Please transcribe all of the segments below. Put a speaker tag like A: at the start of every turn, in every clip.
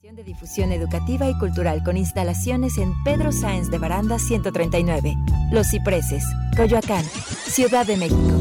A: de difusión educativa y cultural con instalaciones en Pedro Sáenz de Baranda 139, Los Cipreses, Coyoacán, Ciudad de México.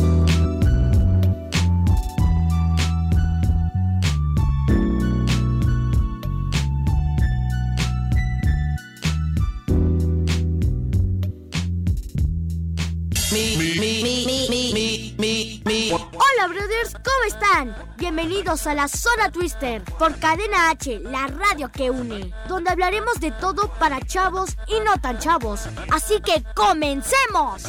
B: Están? Bienvenidos a la Zona Twister por Cadena H, la radio que une, donde hablaremos de todo para chavos y no tan chavos. Así que comencemos.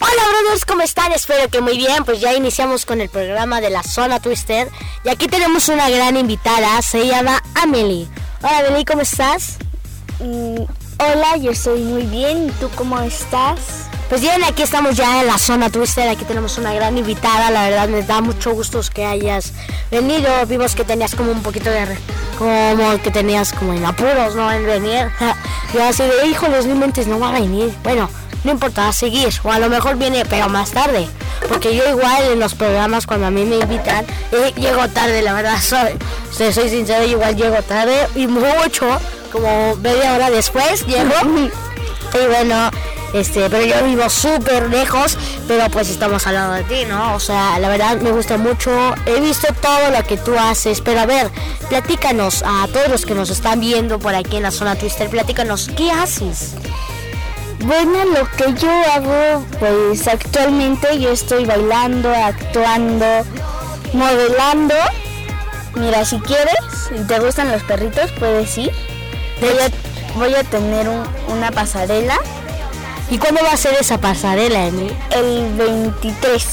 B: Hola brothers, ¿cómo están? Espero que muy bien, pues ya iniciamos con el programa de la Zona Twister y aquí tenemos una gran invitada, se llama Amelie. Hola Amelie, ¿cómo estás?
C: Mm, hola, yo estoy muy bien, ¿y tú cómo estás?
B: Pues bien, aquí estamos ya en la Zona Twister, aquí tenemos una gran invitada, la verdad me da mucho gusto que hayas venido, vimos que tenías como un poquito de... como que tenías como en apuros, ¿no? En venir. Y así de, híjoles, no mentes, no va a venir. Bueno, no importa, a seguir. O a lo mejor viene, pero más tarde. Porque yo igual en los programas cuando a mí me invitan, eh, llego tarde, la verdad. Soy, soy, soy sincero, igual llego tarde y mucho, como media hora después llego. y bueno, este, pero yo vivo súper lejos, pero pues estamos al lado de ti, ¿no? O sea, la verdad me gusta mucho. He visto todo lo que tú haces, pero a ver, platícanos a todos los que nos están viendo por aquí en la zona Twister, platícanos, ¿qué haces?
C: Bueno, lo que yo hago, pues actualmente yo estoy bailando, actuando, modelando. Mira, si quieres, si te gustan los perritos, puedes ir. Voy a, voy a tener un- una pasarela
B: ¿Y cuándo va a ser esa pasarela, Emily?
C: el 23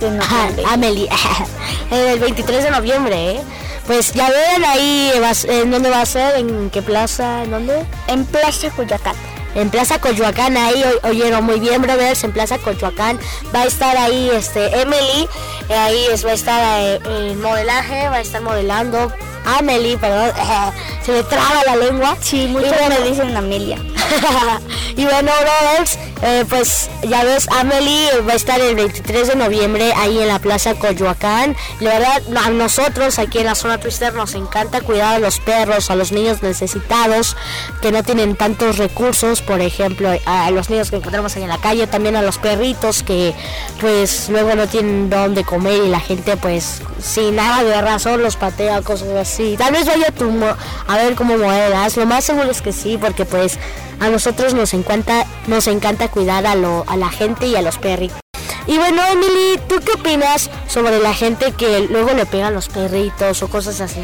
C: de
B: Ajá,
C: noviembre.
B: Amelie, el 23 de noviembre, ¿eh? Pues ya ven ahí, vas- ¿en dónde va a ser? ¿En qué plaza? ¿En dónde?
C: En Plaza Cuyacán.
B: En Plaza Coyoacán, ahí oyeron muy bien, brothers, en Plaza Coyoacán va a estar ahí este Emily, eh, ahí va a estar eh, en modelaje, va a estar modelando. Amelie, perdón, se me traba la lengua.
C: Sí,
B: Y
C: muchos
B: bueno,
C: me dicen Amelia.
B: y bueno, brothers, eh, pues ya ves, Amelie va a estar el 23 de noviembre ahí en la Plaza Coyoacán. La verdad, a nosotros aquí en la zona Twister nos encanta cuidar a los perros, a los niños necesitados que no tienen tantos recursos, por ejemplo, a los niños que encontramos ahí en la calle, también a los perritos que pues luego no tienen dónde comer y la gente pues sin nada de razón los patea, cosas así. Tal vez vaya mo- a ver cómo modelas, lo más seguro es que sí, porque pues a nosotros nos encanta, nos encanta cuidar a, lo, a la gente y a los perritos. Y bueno, Emily, ¿tú qué opinas sobre la gente que luego le pega a los perritos o cosas así?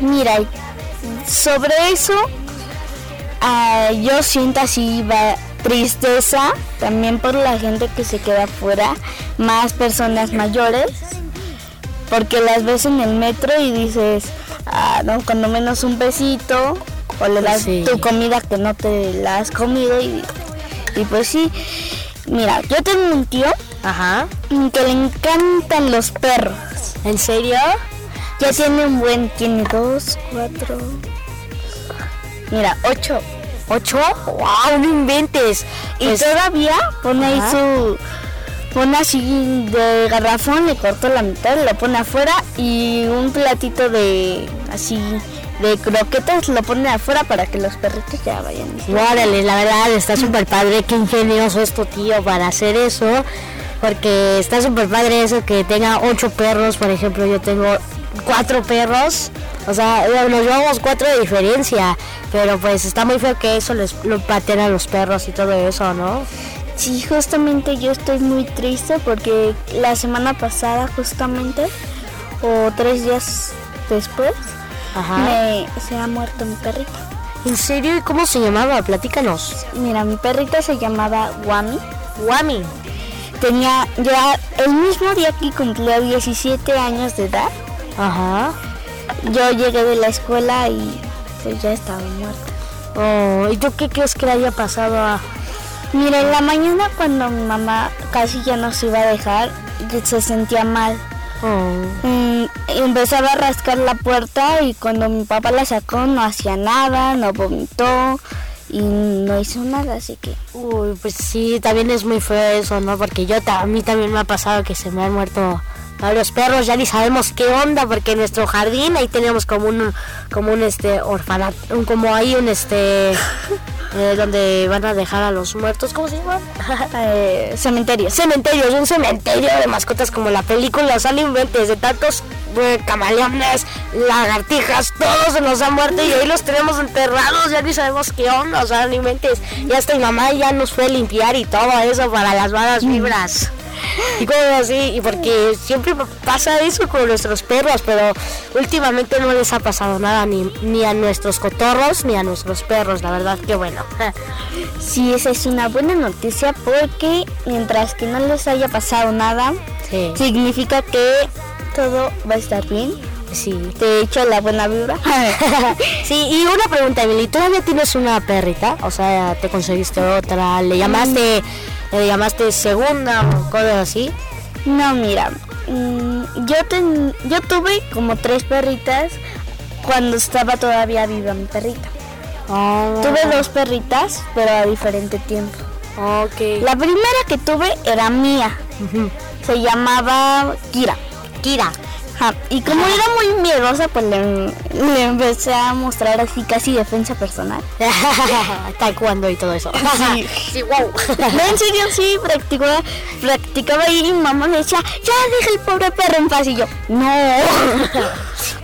C: Mira, sobre eso, ah, yo siento así va- tristeza también por la gente que se queda afuera, más personas mayores, porque las ves en el metro y dices, ah, no, cuando menos un besito, o le das
B: Sí.
C: tu comida que no te la has comido y, y pues sí. Mira, yo tengo un tío
B: Ajá.
C: que le encantan los perros.
B: ¿En serio?
C: Ya tiene un buen, tiene dos, cuatro. Mira, ocho.
B: ¿Ocho? ¡Wow! No inventes.
C: Y
B: Pues,
C: todavía pone ahí su. Pone así de garrafón, le cortó la mitad, lo pone afuera y un platito de. así. de croquetas lo pone afuera para que los perritos ya vayan.
B: Órale, la verdad está súper padre, qué ingenioso es tu tío para hacer eso, porque está súper padre eso que tenga ocho perros, por ejemplo, yo tengo cuatro perros, o sea, nos llevamos cuatro de diferencia, pero pues está muy feo que eso les lo pateen a los perros y todo eso, ¿no?
C: Sí, justamente yo estoy muy triste porque la semana pasada, justamente, o tres días después,
B: Ajá.
C: me, se ha muerto mi perrito.
B: ¿En serio? ¿Y cómo se llamaba? Platícanos.
C: Mira, mi perrita se llamaba Wami.
B: Wami.
C: Tenía ya el mismo día que cumplía 17 años de edad.
B: Ajá.
C: Yo llegué de la escuela y pues ya estaba muerta.
B: Oh, ¿Y tú qué crees que le haya pasado a...
C: Mira, en la mañana cuando mi mamá casi ya nos iba a dejar, se sentía mal.
B: Oh.
C: Mm, empezaba a rascar la puerta y cuando mi papá la sacó no hacía nada, no vomitó y no hizo nada, así que...
B: Uy, pues sí, también es muy feo eso, ¿no? Porque yo a mí también me ha pasado que se me han muerto varios perros, ya ni sabemos qué onda, porque en nuestro jardín ahí tenemos como un, como un este orfanato, como ahí un este eh, donde van a dejar a los muertos, ¿cómo se llama?
C: eh, cementerio.
B: Cementerio, es un cementerio de mascotas como la película, sale inventes de tantos eh, camaleones, lagartijas, todos se nos han muerto y ahí los tenemos enterrados, ya ni sabemos qué onda, o sea, no inventes. Y hasta mi mamá ya nos fue a limpiar y todo eso para las malas vibras. Y como así, y porque siempre pasa eso con nuestros perros, pero últimamente no les ha pasado nada ni, ni a nuestros cotorros ni a nuestros perros, la verdad que bueno.
C: Sí, esa es una buena noticia porque mientras que no les haya pasado nada,
B: Sí.
C: significa que todo va a estar bien.
B: Sí.
C: Te echo la buena vibra.
B: Sí, y una pregunta, Emily, ¿tú todavía tienes una perrita? O sea, te conseguiste otra, le llamaste, le llamaste segunda o cosas así.
C: No, mira, mm, yo, ten- yo tuve como tres perritas cuando estaba todavía viva mi perrita.
B: Oh,
C: Tuve dos perritas, pero a diferente tiempo. La primera que tuve era mía. Se llamaba Kira.
B: Kira.
C: Ajá, Y como era muy miedosa, pues le, le empecé a mostrar así casi defensa personal.
B: Taekwondo y todo eso.
C: Sí.
B: sí, wow.
C: No, en serio, sí, practicaba, practicaba y mi mamá me decía, ya deja el pobre perro en paz. Y yo, no.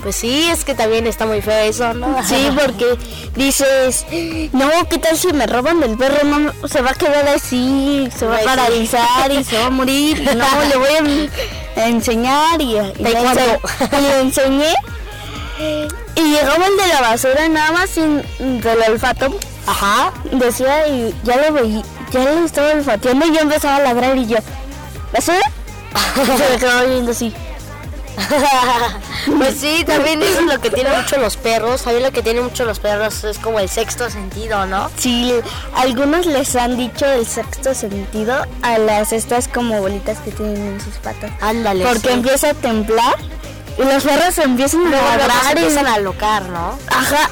B: Pues sí, es que también está muy feo eso, ¿no?
C: Sí, porque dices, no, ¿qué tal si me roban del perro? No, se va a quedar así, se va a
B: sí.
C: paralizar y se va a morir. No, le voy a, enseñar y, y le, y enseñé. Y llegaba el de la basura nada más sin del olfato.
B: Ajá.
C: Decía y ya lo veía, ya lo estaba olfateando y yo empezaba a ladrar y yo, ¿basura? Y se me quedaba viendo así.
B: pues sí, también eso es lo que tienen mucho los perros. También lo que tienen mucho los perros es como el sexto sentido, ¿no?
C: Sí, algunos les han dicho el sexto sentido a las estas como bolitas que tienen en sus patas.
B: Ándale.
C: Porque
B: sí.
C: empieza a templar y los perros empiezan a ladrar y
B: empiezan a locar, ¿no?
C: Ajá.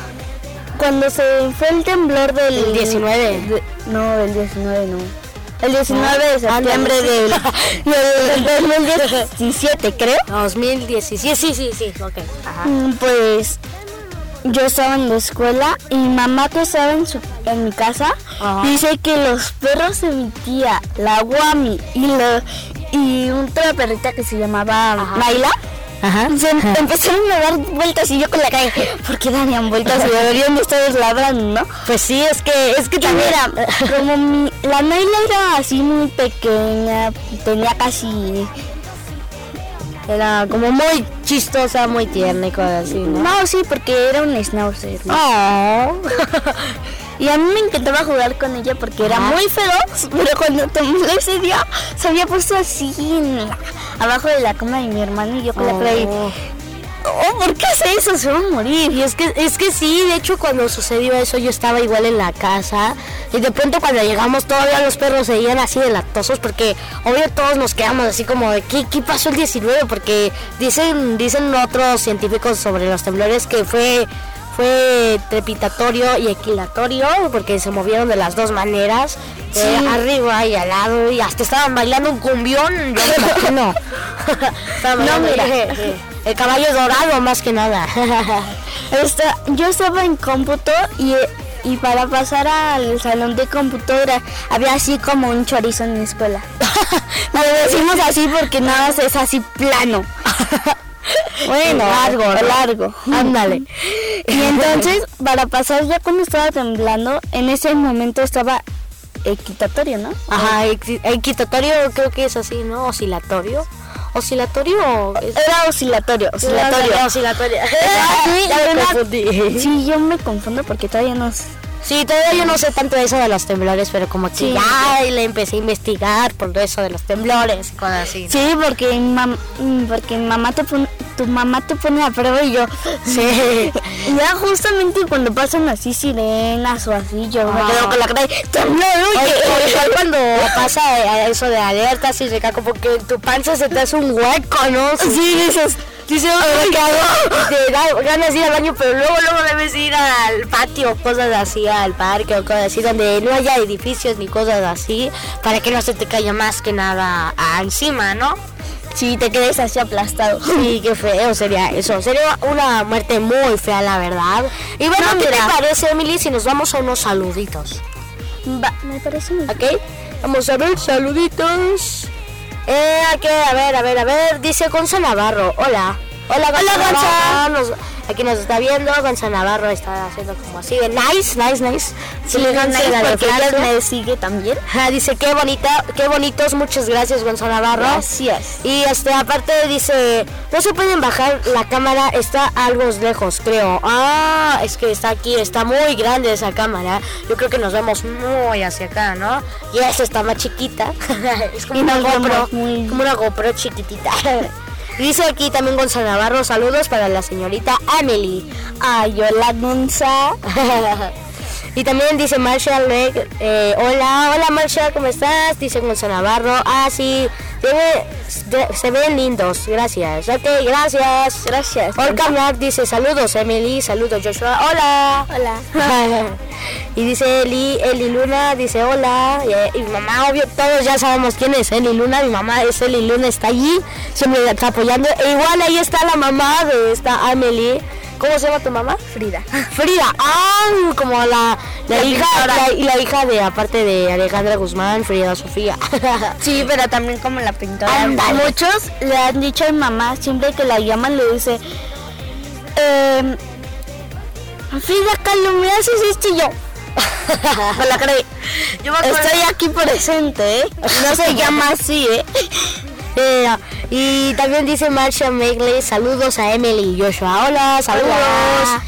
C: Cuando se fue el temblor del
B: El 19.
C: de- no, del 19 no. El 19 de septiembre
B: Ándale,
C: del,
B: sí.
C: del 2017, creo.
B: 2017. Sí, sí, sí, sí. Ok. Ajá.
C: Mm, Pues yo estaba en la escuela y mamá que estaba en, su, en mi casa
B: Ajá.
C: dice que los perros de mi tía, la Guami y, la, y otra perrita que se llamaba
B: Ajá. Ajá.
C: se empezaron a dar vueltas y yo con la calle, ¿por qué darían vueltas y deberían de estar ladrando, no?
B: Pues sí, es que es que también
C: mira, como mi- la Naila era así muy pequeña, tenía casi
B: era como muy chistosa, muy tierna y cosas así, ¿no?
C: No, sí, porque era un schnauzer. ¿no?
B: Oh.
C: Y a mí me encantaba jugar con ella porque era muy feroz, pero cuando tembló ese día se había puesto así en la- abajo de la cama de mi hermano y yo con la de,
B: Oh.
C: oh, ¿por qué hace eso? Se va a morir.
B: Y es que, es que sí, de hecho cuando sucedió eso yo estaba igual en la casa y de pronto cuando llegamos todavía los perros seguían así de lactosos porque obvio todos nos quedamos así como de ¿qué, qué pasó el 19? Porque dicen, dicen otros científicos sobre los temblores que fue, fue trepitatorio y equilatorio porque se movieron de las dos maneras, eh, arriba y al lado y hasta estaban bailando un cumbión, yo me imagino.
C: No, mira.
B: eh, eh, el caballo dorado más que nada.
C: Esta- yo estaba en cómputo y, y para pasar al salón de computadora había así como un chorizo en mi escuela. Lo decimos así porque nada más es así plano. Bueno, largo, largo.
B: Ándale.
C: Y entonces, para pasar ya cuando estaba temblando, en ese momento estaba equitatorio, ¿no?
B: Ajá, equi- equitatorio creo que es así, ¿no? Oscilatorio. Oscilatorio.
C: Era oscilatorio, oscilatorio.
B: Ándale, oscilatorio.
C: Sí,
B: Ya me
C: era-
B: confundí.
C: Sí, yo me confundo porque todavía no.
B: Sí, todavía yo no sé tanto de eso de los temblores, pero como que
C: Sí.
B: ya le empecé a investigar por eso de los temblores y cosas así.
C: Sí, porque mi, mam- mm, porque mi mamá te pone, tu mamá te pone a prueba y yo.
B: Sí.
C: Ya justamente cuando pasan así sirenas o así, yo me quedo con la cara de tembló,
B: O,
C: oye.
B: cuando pasa eso de alertas y reca como que en tu panza se te hace un hueco, ¿no?
C: Sí, dices,
B: Dice, ¿ahora qué? Te ganas de ir al baño, pero luego, luego debes ir al patio, cosas así, al parque o cosas así, donde no haya edificios ni cosas así, para que no se te caiga más que nada a encima, ¿no?
C: Sí, te quedes así aplastado.
B: Sí, qué feo sería eso. Sería una muerte muy fea, la verdad. Y bueno,
C: No,
B: ¿qué te
C: mira.
B: parece, Emily, si nos vamos a unos saluditos?
C: Va, me parece muy
B: ¿Ok? Vamos a ver, saluditos. Eh, aquí, a ver, a ver, a ver. Dice Gonza Navarro. Hola. Hola, Gonza.
C: Hola, Gonza.
B: Navarro. Nos- aquí nos está viendo. Gonza Navarro está haciendo como así. de Nice, nice, nice.
C: Sí,
B: le dan
C: nice, porque ella me sigue también.
B: Dice, qué bonita, qué bonitos. Muchas gracias, Gonza Navarro.
C: Gracias.
B: Y este, aparte dice, no se pueden bajar la cámara, está algo lejos, creo. Ah, es que está aquí, está muy grande esa cámara. Yo creo que nos vemos muy hacia acá, ¿no? Y esta está más chiquita. es como
C: Y
B: una GoPro,
C: muy-
B: como una GoPro chiquitita. Dice aquí también Gonzalo Navarro, saludos para la señorita Emily.
C: Ay, hola.
B: y también dice Marshall Leg, eh, hola, hola Marshall, ¿cómo estás? Dice Gonzalo Navarro, ah sí, se, ven lindos, gracias. Ok, gracias.
C: Gracias.
B: Olga dice saludos Emily, saludos Joshua, hola.
C: Hola.
B: y dice Eli, Eli Luna, dice hola. Y, eh, y mi mamá, obvio, todos ya sabemos quién es Eli Luna. Mi mamá es Eli Luna, está allí, siempre está apoyando. E igual ahí está la mamá de esta Amelie. ¿Cómo se llama tu mamá?
C: Frida.
B: Frida, ah, como la, la
C: La
B: hija la, la hija de aparte de Alejandra Guzmán, Frida Sofía.
C: Sí, pero también como la pintora. Muchos le han dicho a mi mamá, siempre que la llaman, le dice, eh, Frida Kahlo, me haces esto y yo.
B: Me la creí. Yo me acuerdo-
C: Estoy aquí presente, ¿eh? No se llama así, ¿eh?
B: Y también dice Marcia Megley, saludos a Emily y Joshua. Hola, saludos.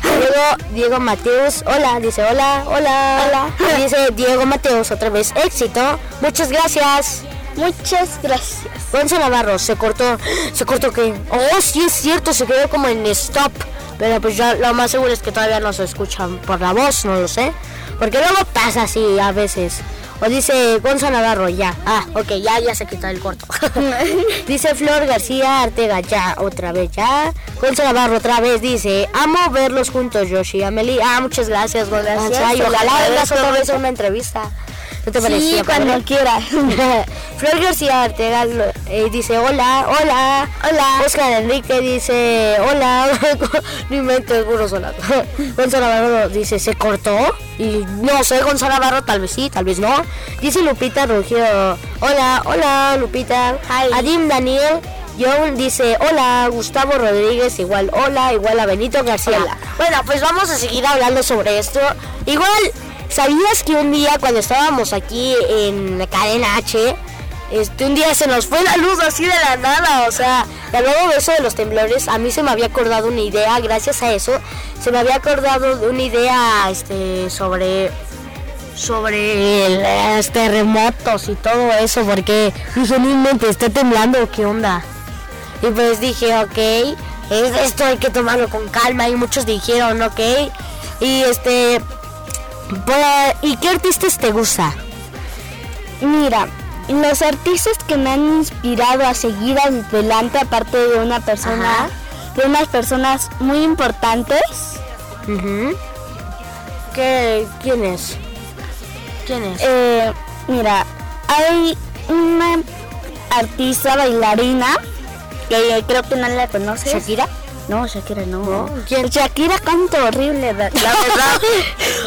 B: Luego Diego Mateus, hola, dice hola, hola, hola. Y dice Diego Mateus otra vez, éxito. Muchas gracias.
C: Muchas gracias.
B: Gonza Navarro, se cortó, se cortó que, oh sí es cierto, se quedó como en stop. Pero pues ya lo más seguro es que todavía no se escuchan por la voz, no lo sé. Porque luego pasa así a veces. O dice Gonza Navarro, ya. Ah, ok, ya, ya se quitó el corto. dice Flor García Artega, ya, otra vez, ya. Gonza Navarro otra vez dice, amo verlos juntos, Yoshi y Amelie. Ah, muchas gracias, Gonza.
C: Gracias,
B: Ay, ojalá vengas otra vez a una entrevista. ¿Qué te
C: Sí,
B: parecía?
C: cuando
B: padre?
C: quiera.
B: Flor García Artega lo- eh, dice hola, hola, hola. Oscar Enrique dice hola. Ni mente seguro sola. Gonzalo Navarro dice se cortó. Y no sé, Gonzalo Navarro tal vez sí, tal vez no. Dice Lupita Rugio, hola, hola Lupita.
C: Hi.
B: Adim Daniel. John dice hola, Gustavo Rodríguez igual hola, igual a Benito García.
C: Hola.
B: Bueno, pues vamos a seguir hablando sobre esto. Igual, ¿sabías que un día cuando estábamos aquí en cadena H, este, un día se nos fue la luz así de la nada? O sea, luego de eso de los temblores, a mí se me había acordado una idea, gracias a eso, se me había acordado de una idea este, sobre sobre los terremotos y todo eso, porque dije, está temblando, ¿qué onda? Y pues dije, ok, es esto hay que tomarlo con calma. Y muchos dijeron, ok. Y este, ¿y qué artistas te gusta?
C: Mira, los artistas que me han inspirado a seguir adelante, aparte de una persona,
B: Ajá.
C: de unas personas muy importantes.
B: ¿Qué, ¿Quién es? ¿Quién es?
C: eh, mira, hay una artista bailarina que creo que no la conoces.
B: ¿Shakira?
C: No, Shakira no.
B: No.
C: Shakira canta horrible, la la verdad.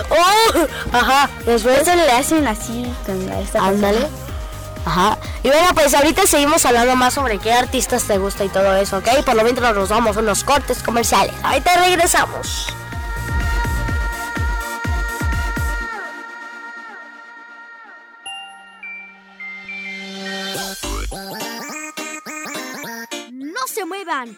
B: ¡Oh! Ajá, después.
C: Eso le hacen así con la- esta
B: Ándale. Ajá. Y bueno, pues ahorita seguimos hablando más sobre qué artistas te gusta y todo eso, ¿ok? Por lo mientras nos vamos a unos cortes comerciales. Ahorita regresamos.
D: No se muevan.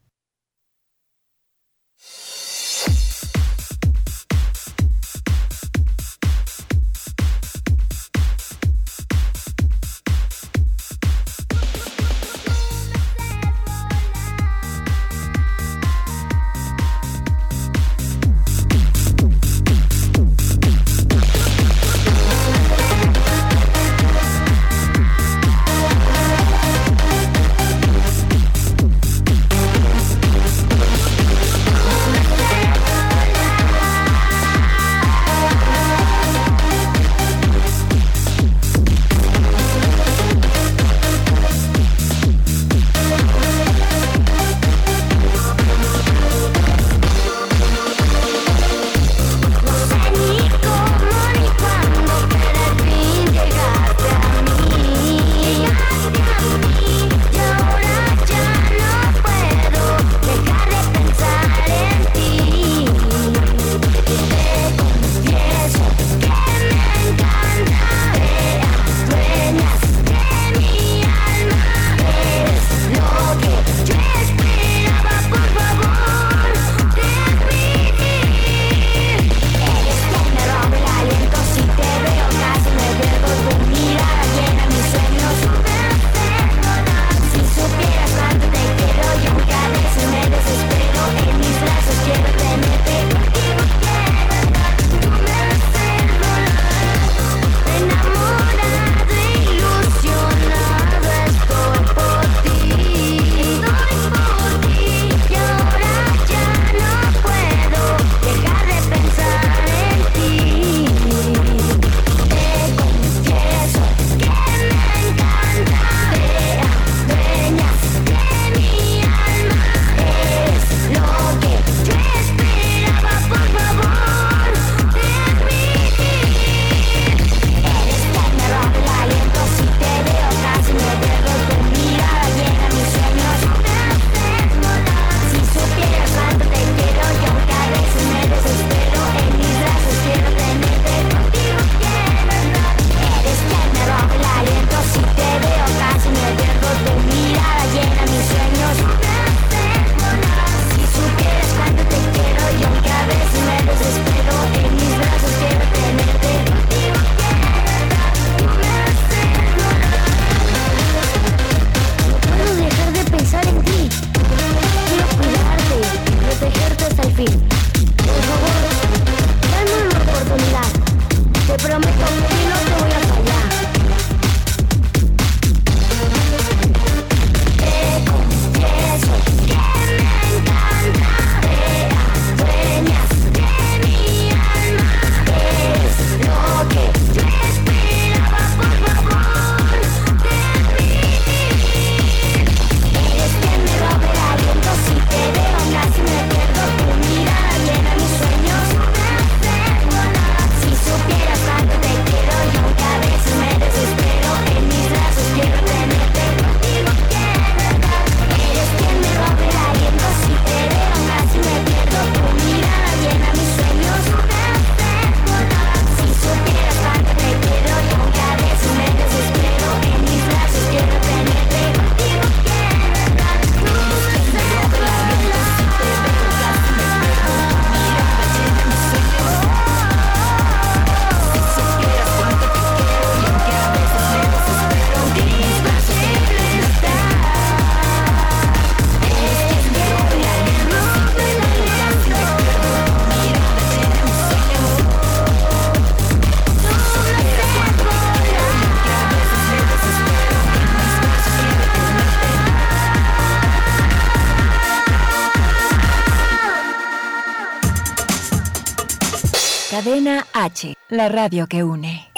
A: La radio que une.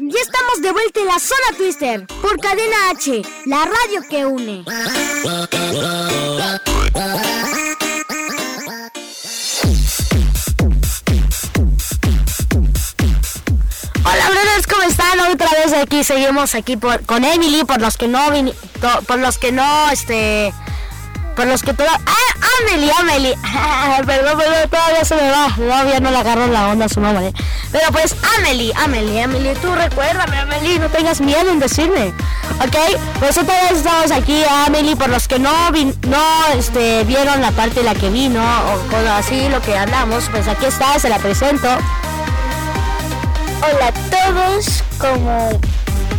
D: Ya estamos de vuelta en la zona Twister por Cadena H, la radio que une.
B: Hola, brothers, ¿cómo están? Otra vez aquí seguimos aquí por, con Emily, por los que no por los que no, este, por los que toda, ¡Ah! Amelie, Amelie, perdón, perdón, todavía se me va, todavía no le agarro la onda a su nombre, pero pues Amelie, Amelie, Amelie, tú recuérdame, Amelie, no tengas miedo en decirme, ¿ok? Pues vez estamos aquí, Amelie, por los que no, vin- no, este, vieron la parte de la que vino, o cosas así, lo que hablamos, pues aquí está, se la presento.
C: Hola a todos, como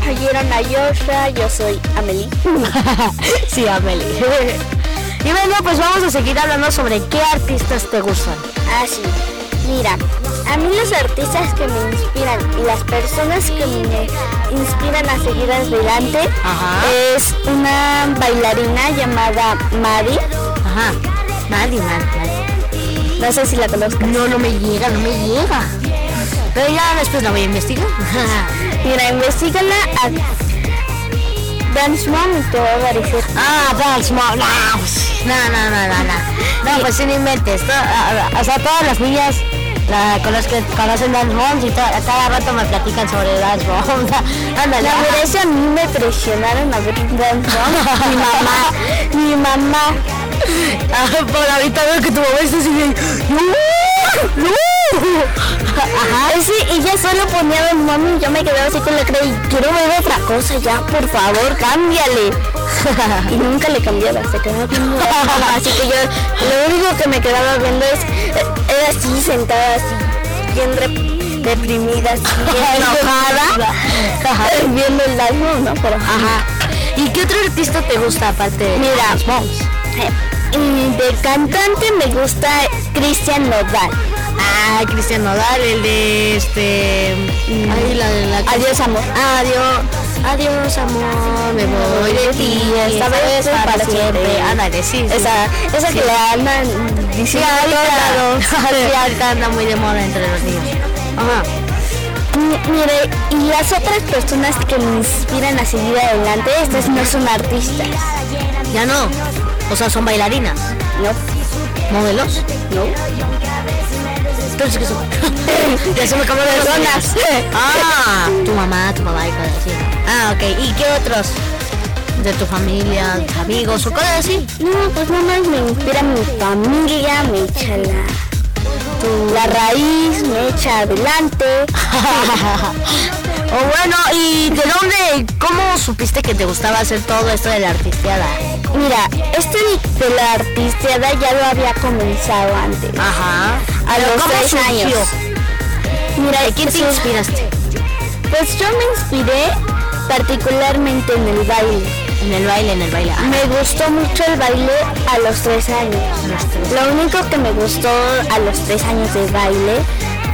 C: oyeron a Joshua, yo soy Amelie.
B: sí, Amelie. y bueno, pues vamos a seguir hablando sobre qué artistas te gustan.
C: Ah, sí. Mira, a mí los artistas que me inspiran y las personas que me inspiran a seguir adelante
B: Ajá.
C: es una bailarina llamada Mari.
B: Ajá. Nadie, nadie,
C: No sé si la conozcas.
B: No, no me llega, no me llega. Pero ya después la voy a investigar.
C: Mira, investigala a Dance Mom y te va a aparecer.
B: ah, Dance Mom. No, no, no, no, no, no. Pues sí, no inventes. To- a- a- O sea, todas las niñas la, con las que conocen Dance Moms y to- a cada rato me platican sobre Dance Mom. Ándale.
C: La verdad es que a mí me presionaron a ver Dance Mom. mi mamá, mi mamá.
B: Ah, por ahorita veo que tu mamá está así de... ¡No! ¡No!
C: Ajá. Sí, y ya solo ponía Dance Mom y yo me quedaba así con la cara y quiero ver otra cosa ya, por favor, cámbiale. y nunca le cambiaba, se quedaba viendo. así que yo lo único que me quedaba viendo es, eh, era así sentada así, bien rep- deprimida, así, bien enojada, viendo el Mom, ¿no? Pero,
B: Ajá. ¿Y qué otro artista te gusta aparte de
C: Mira.
B: Dance Moms?
C: Y de cantante me gusta Cristian Nodal.
B: Ah, Cristian Nodal, el de este. Ay, la de la.
C: Adiós, amor.
B: Adiós. Adiós, amor. Me voy de ti.
C: Esta vez para siempre.
B: Ándale, sí. sí.
C: Esa, esa que le andan
B: Sí,
C: diciendo lados.
B: ahorita, sí, ahorita anda muy de moda entre los niños. Ajá.
C: Mi- Mire, y las otras personas que me inspiran a seguir adelante, estas no son artistas.
B: Ya no. O sea, son bailarinas.
C: No,
B: ¿Modelos?
C: no.
B: Entonces, ¿qué son? ya se me acabó de
C: Personas.
B: Ah, tu mamá, tu papá y cosas así. Ah, ok. ¿Y qué otros? De tu familia, amigos o cosas así.
C: No, pues nada más me inspira mi familia, me echa la, la raíz, me echa adelante.
B: O bueno, ¿y de dónde, cómo supiste que te gustaba hacer todo esto de la artisteada?
C: Mira, este de la artisteada ya lo había comenzado antes.
B: Ajá.
C: A
B: Pero
C: los
B: ¿cómo
C: tres
B: surgió?
C: años. Mira,
B: ¿De quién te inspiraste?
C: Pues yo me inspiré particularmente en el baile.
B: En el baile, en el baile. Ah,
C: Me gustó mucho el baile a los tres años.
B: los tres.
C: Lo único que me gustó a los tres años de baile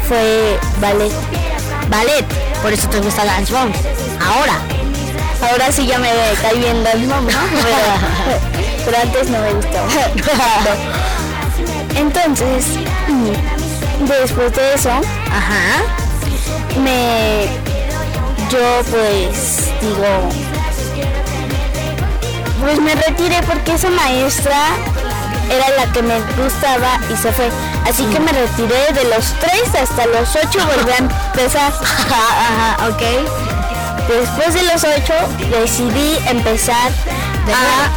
C: fue ballet.
B: Ballet, por eso te gusta Dance Moms. Ahora.
C: Ahora sí ya me cae bien Dance Mom, ¿no? Pero, pero antes no me gustaba. Entonces, después de eso,
B: Ajá.
C: me yo pues digo pues me retiré porque esa maestra era la que me gustaba y se fue así que me retiré de los 3 hasta los 8 volví a empezar
B: Ajá, ok.
C: Después de los 8 decidí empezar
B: ¿De
C: a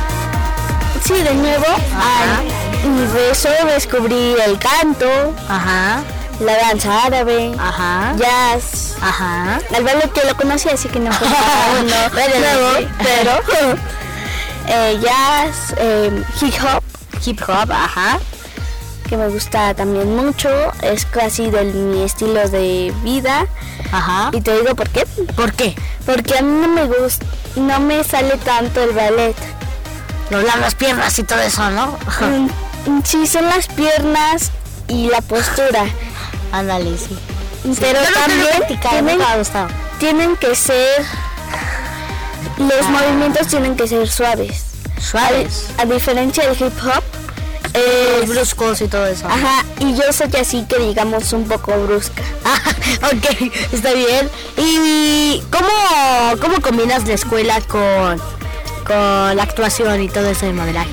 C: sí de nuevo
B: Ajá.
C: a- y de eso descubrí el canto
B: Ajá.
C: la danza árabe
B: Ajá.
C: jazz
B: Ajá.
C: Al ballet yo lo conocí, así que no fue pero eh, jazz, eh, hip hop,
B: Hip hop, ajá.
C: que me gusta también mucho, es casi de mi estilo de vida.
B: Ajá.
C: Y te digo por qué.
B: ¿Por qué?
C: Porque a mí no me gusta, no me sale tanto el ballet.
B: Los las piernas y todo eso, ¿no?
C: Mm, Sí, son las piernas y la postura.
B: Ándale, sí.
C: Pero
B: no
C: también tienen,
B: nunca me ha gustado.
C: tienen que ser, los movimientos tienen que ser suaves.
B: Suaves.
C: A, a diferencia del hip hop,
B: eh, bruscos y todo eso.
C: Ajá, y yo soy así que digamos un poco brusca.
B: Ah, ok, está bien. ¿Y cómo, cómo combinas la escuela con, con la actuación y todo eso de modelaje?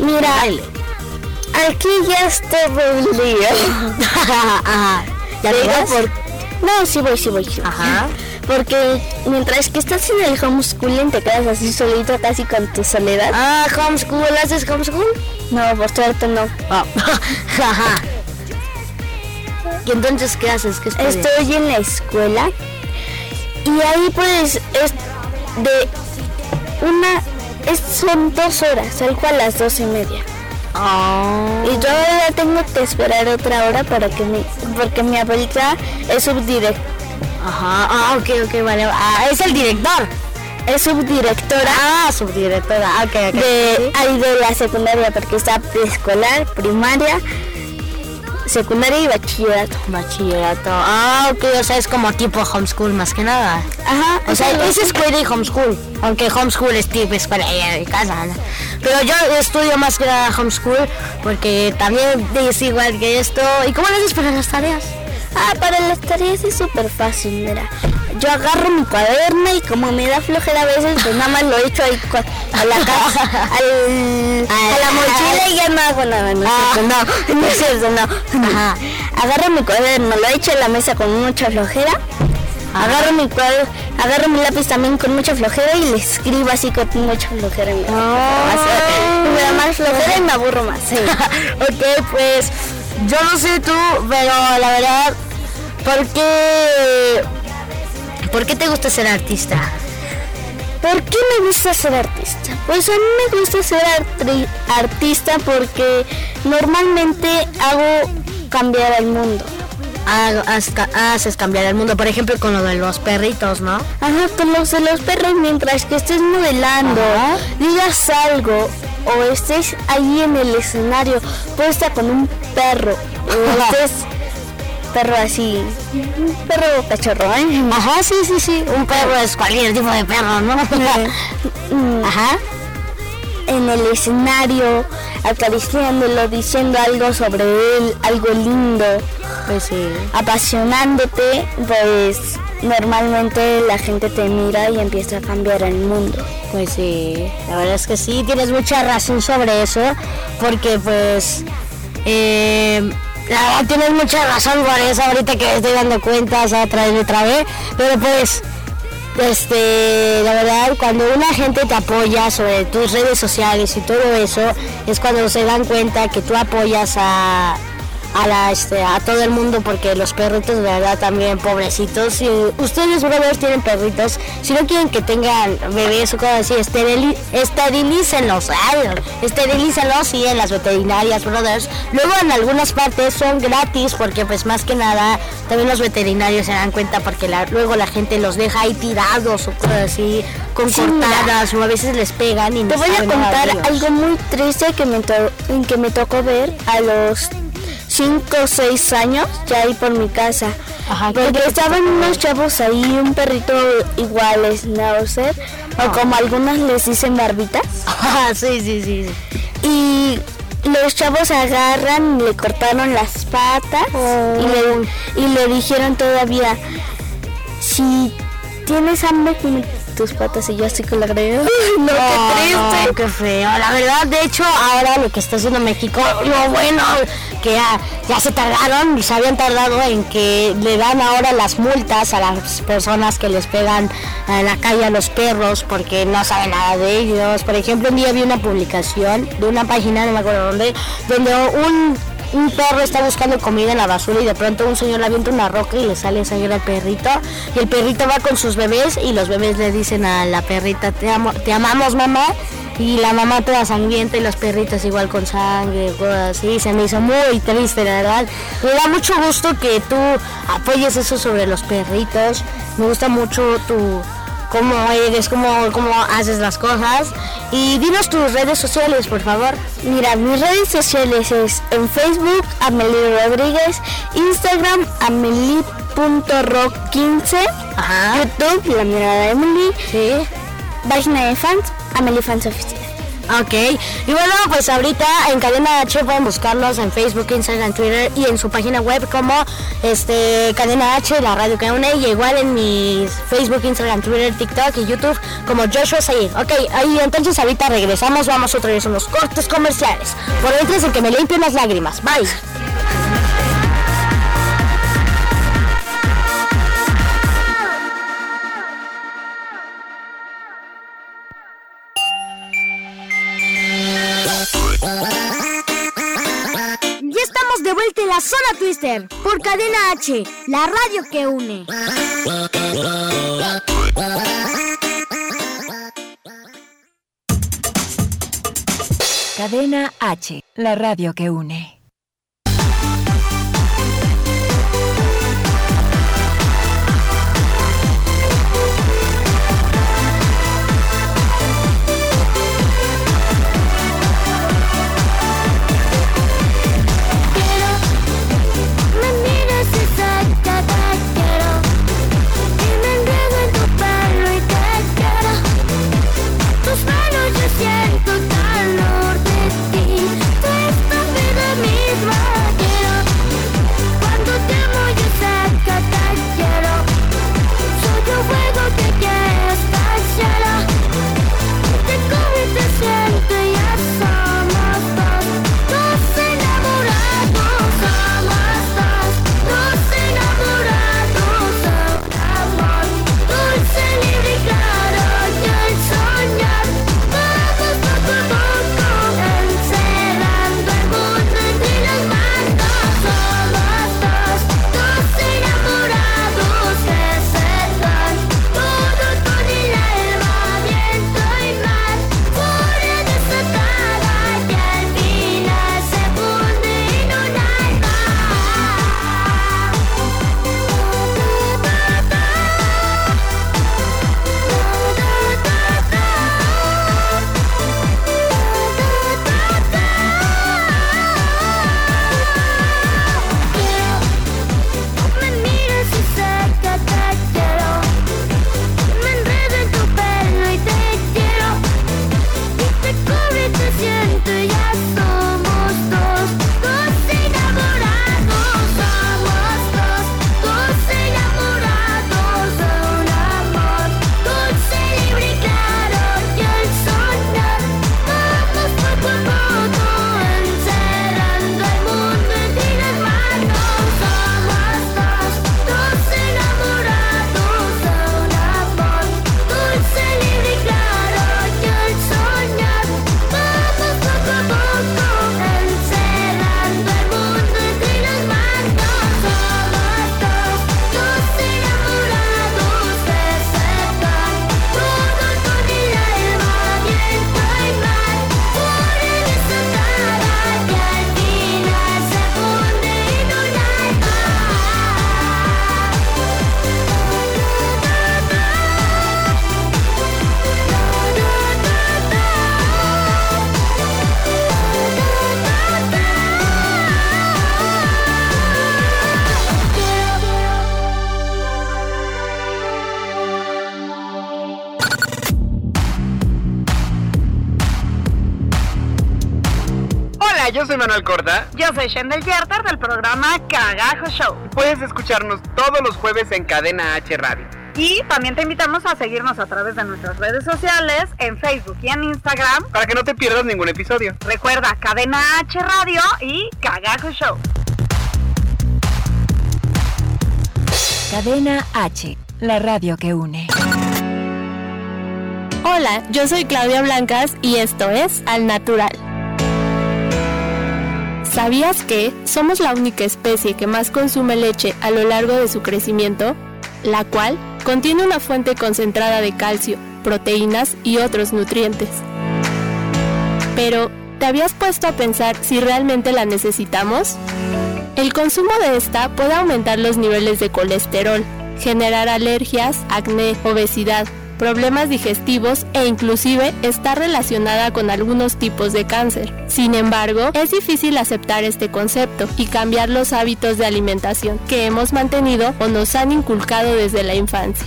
C: Mira, aquí ya es todo un lío.
B: Ajá. ¿Ya
C: Te
B: vas?
C: por- No, sí voy, sí voy. sí.
B: Ajá.
C: Porque mientras que estás en el homeschooling te quedas así solito casi con tu soledad.
B: Ah, homeschool, ¿haces homeschool?
C: No, por suerte no.
B: Ah. Ajá. ¿Y entonces qué haces?
C: Estoy en la escuela y ahí pues es de una... es- son dos horas, salgo a las dos y media.
B: Oh.
C: Y yo ahora tengo que esperar otra hora para que mi, porque mi abuelita es subdirectora,
B: Ajá. Ah, ok, ok, vale. Ah, es el director.
C: es subdirectora
B: Ah, subdirectora. Ah, ok, ok.
C: de ahí de la secundaria porque está preescolar, primaria, secundaria y bachillerato.
B: Bachillerato. Ah, ok, o sea, es como tipo homeschool más que nada.
C: Ajá,
B: O sea, es escuela y homeschool. Aunque homeschool es tipo escuela de casa. ¿no? Pero yo estudio más que nada homeschool porque también es igual que esto. ¿Y cómo lo haces para las tareas?
C: Ah, para las tareas es súper fácil, mira. Yo agarro mi cuaderno y como me da flojera a veces, pues nada más lo echo ahí a la casa, al- a la mochila y ya no hago nada. No es cierto, no, no es cierto, no.
B: Ajá.
C: Agarro mi cuaderno, lo echo en la mesa con mucha flojera. Agarro mi cuaderno, agarro mi lápiz también con mucha flojera y le escribo así con mucha flojera. y flojera. Y me da más flojera y me aburro más. sí.
B: ok, pues yo no sé tú, pero la verdad, ¿por qué, ¿por qué te gusta ser artista?
C: ¿Por qué me gusta ser artista? Pues a mí me gusta ser artista porque normalmente hago cambiar al mundo.
B: Haces cambiar el mundo, por ejemplo, con lo de los perritos, ¿no?
C: Ajá, con los de los perros mientras que estés modelando,
B: Ajá.
C: digas algo o estés ahí en el escenario, puedes estar con un perro o estés perro así, un perro cachorro, ¿eh?
B: Ajá, sí, sí, sí. Un perro es cualquier tipo de perro, ¿no? Ajá.
C: en el escenario, acariciándolo, diciendo algo sobre él, algo lindo,
B: Pues sí.
C: apasionándote, pues normalmente la gente te mira y empieza a cambiar el mundo.
B: Pues sí, la verdad es que sí, tienes mucha razón sobre eso, porque pues, eh, la verdad tienes mucha razón por eso ahorita que estoy dando cuenta, o sea, otra vez, otra vez, pero pues, este, la verdad, cuando una gente te apoya sobre tus redes sociales y todo eso, es cuando se dan cuenta que tú apoyas a a la este a todo el mundo porque los perritos de verdad también pobrecitos. Si ustedes brothers tienen perritos. Si no quieren que tengan bebés o cosas así esterilícenlos. Ay, esterilícenlos sí en las veterinarias brothers. Luego en algunas partes son gratis porque pues más que nada también los veterinarios se dan cuenta porque la- luego la gente los deja ahí tirados o cosas así con
C: Sí, mira.
B: o a veces les pegan y no
C: Te voy a contar algo muy triste que me, to- que me tocó ver a los 5 o 6 años, ya ahí por mi casa.
B: Ajá, ¿qué
C: Porque
B: te
C: estaban unos chavos ahí, un perrito igual, schnauzer, o como algunos les dicen barbitas.
B: Ah, sí sí sí, sí.
C: Y los chavos agarran, le cortaron las patas y, le, y le dijeron todavía, si tienes hambre, tus patas. Y yo así con la creo. No, qué
B: No,
C: triste.
B: no, qué feo. La verdad, de hecho, ahora lo que está haciendo México, lo bueno, que ya, ya se tardaron, se habían tardado en que le dan ahora las multas a las personas que les pegan en la calle a los perros porque no saben nada de ellos. Por ejemplo, un día vi una publicación de una página, no me acuerdo dónde, donde un un perro está buscando comida en la basura y de pronto un señor le avienta una roca y le sale sangre al perrito. Y el perrito va con sus bebés y los bebés le dicen a la perrita te amo, te amamos mamá y la mamá toda sangrienta y los perritos igual con sangre, cosas así, se me hizo muy triste la verdad. Me da mucho gusto que tú apoyes eso sobre los perritos, me gusta mucho tu cómo eres, cómo, cómo haces las cosas y dinos tus redes sociales por favor.
C: Mira, mis redes sociales es en Facebook, Amelie Rodríguez, Instagram, amelie.rock15,
B: Ajá.
C: YouTube, La Mirada de Emily,
B: Sí.
C: página de fans, Amelie Fans Oficial.
B: Ok, y bueno, pues ahorita en Cadena H pueden buscarlos en Facebook, Instagram, Twitter y en su página web como este Cadena H, la radio que une, y igual en mis Facebook, Instagram, Twitter, TikTok y YouTube como Joshua Sayid. Ok, ahí entonces ahorita regresamos, vamos otra vez a unos cortes comerciales. Por es el que me limpien las lágrimas. Bye.
D: Por Cadena H, la radio que une.
A: Cadena H, la radio que une.
E: Manuel Corta.
F: Yo soy Shendel Yerter del programa Cagajo Show.
E: Puedes escucharnos todos los jueves en Cadena H Radio.
F: Y también te invitamos a seguirnos a través de nuestras redes sociales, en Facebook y en Instagram.
E: Para que no te pierdas ningún episodio.
F: Recuerda, Cadena H Radio y Cagajo Show.
A: Cadena H, la radio que une.
G: Hola, yo soy Claudia Blancas y esto es Al Natural. ¿Sabías que somos la única especie que más consume leche a lo largo de su crecimiento? La cual contiene una fuente concentrada de calcio, proteínas y otros nutrientes. Pero, ¿te habías puesto a pensar si realmente la necesitamos? El consumo de esta puede aumentar los niveles de colesterol, generar alergias, acné, obesidad, problemas digestivos e inclusive está relacionada con algunos tipos de cáncer. Sin embargo, es difícil aceptar este concepto y cambiar los hábitos de alimentación que hemos mantenido o nos han inculcado desde la infancia.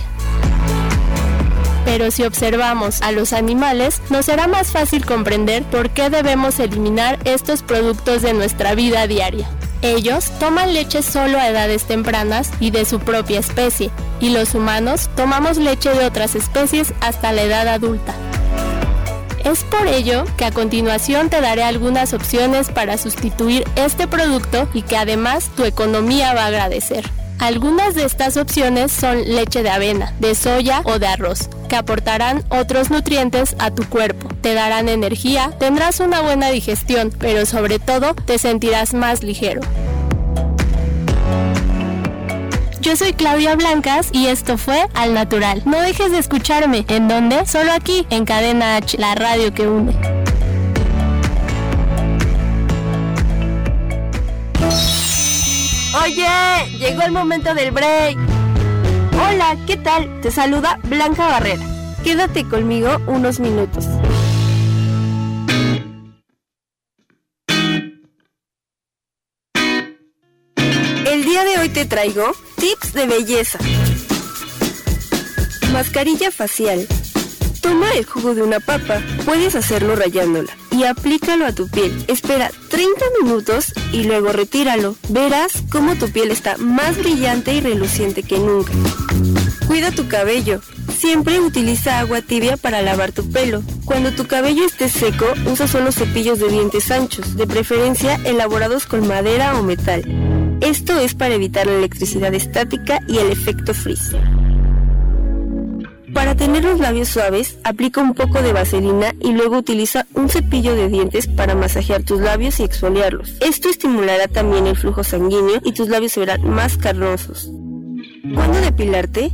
G: Pero si observamos a los animales, nos será más fácil comprender por qué debemos eliminar estos productos de nuestra vida diaria. Ellos toman leche solo a edades tempranas y de su propia especie, y los humanos tomamos leche de otras especies hasta la edad adulta. Es por ello que a continuación te daré algunas opciones para sustituir este producto y que además tu economía va a agradecer. Algunas de estas opciones son leche de avena, de soya o de arroz, aportarán otros nutrientes a tu cuerpo, te darán energía, tendrás una buena digestión, pero sobre todo te sentirás más ligero. Yo soy Claudia Blancas y esto fue Al Natural. No dejes de escucharme. ¿En dónde? Solo aquí, en Cadena H, la radio que une.
H: Oye, llegó el momento del break. Hola, ¿qué tal? Te saluda Blanca Barrera. Quédate conmigo unos minutos. El día de hoy te traigo tips de belleza. Mascarilla facial. Toma el jugo de una papa, puedes hacerlo rayándola y aplícalo a tu piel. Espera 30 minutos y luego retíralo. Verás cómo tu piel está más brillante y reluciente que nunca. Cuida tu cabello. Siempre utiliza agua tibia para lavar tu pelo. Cuando tu cabello esté seco, usa solo cepillos de dientes anchos, de preferencia elaborados con madera o metal. Esto es para evitar la electricidad estática y el efecto frizz. Para tener los labios suaves, aplica un poco de vaselina y luego utiliza un cepillo de dientes para masajear tus labios y exfoliarlos. Esto estimulará también el flujo sanguíneo y tus labios se verán más carnosos. ¿Cuándo depilarte?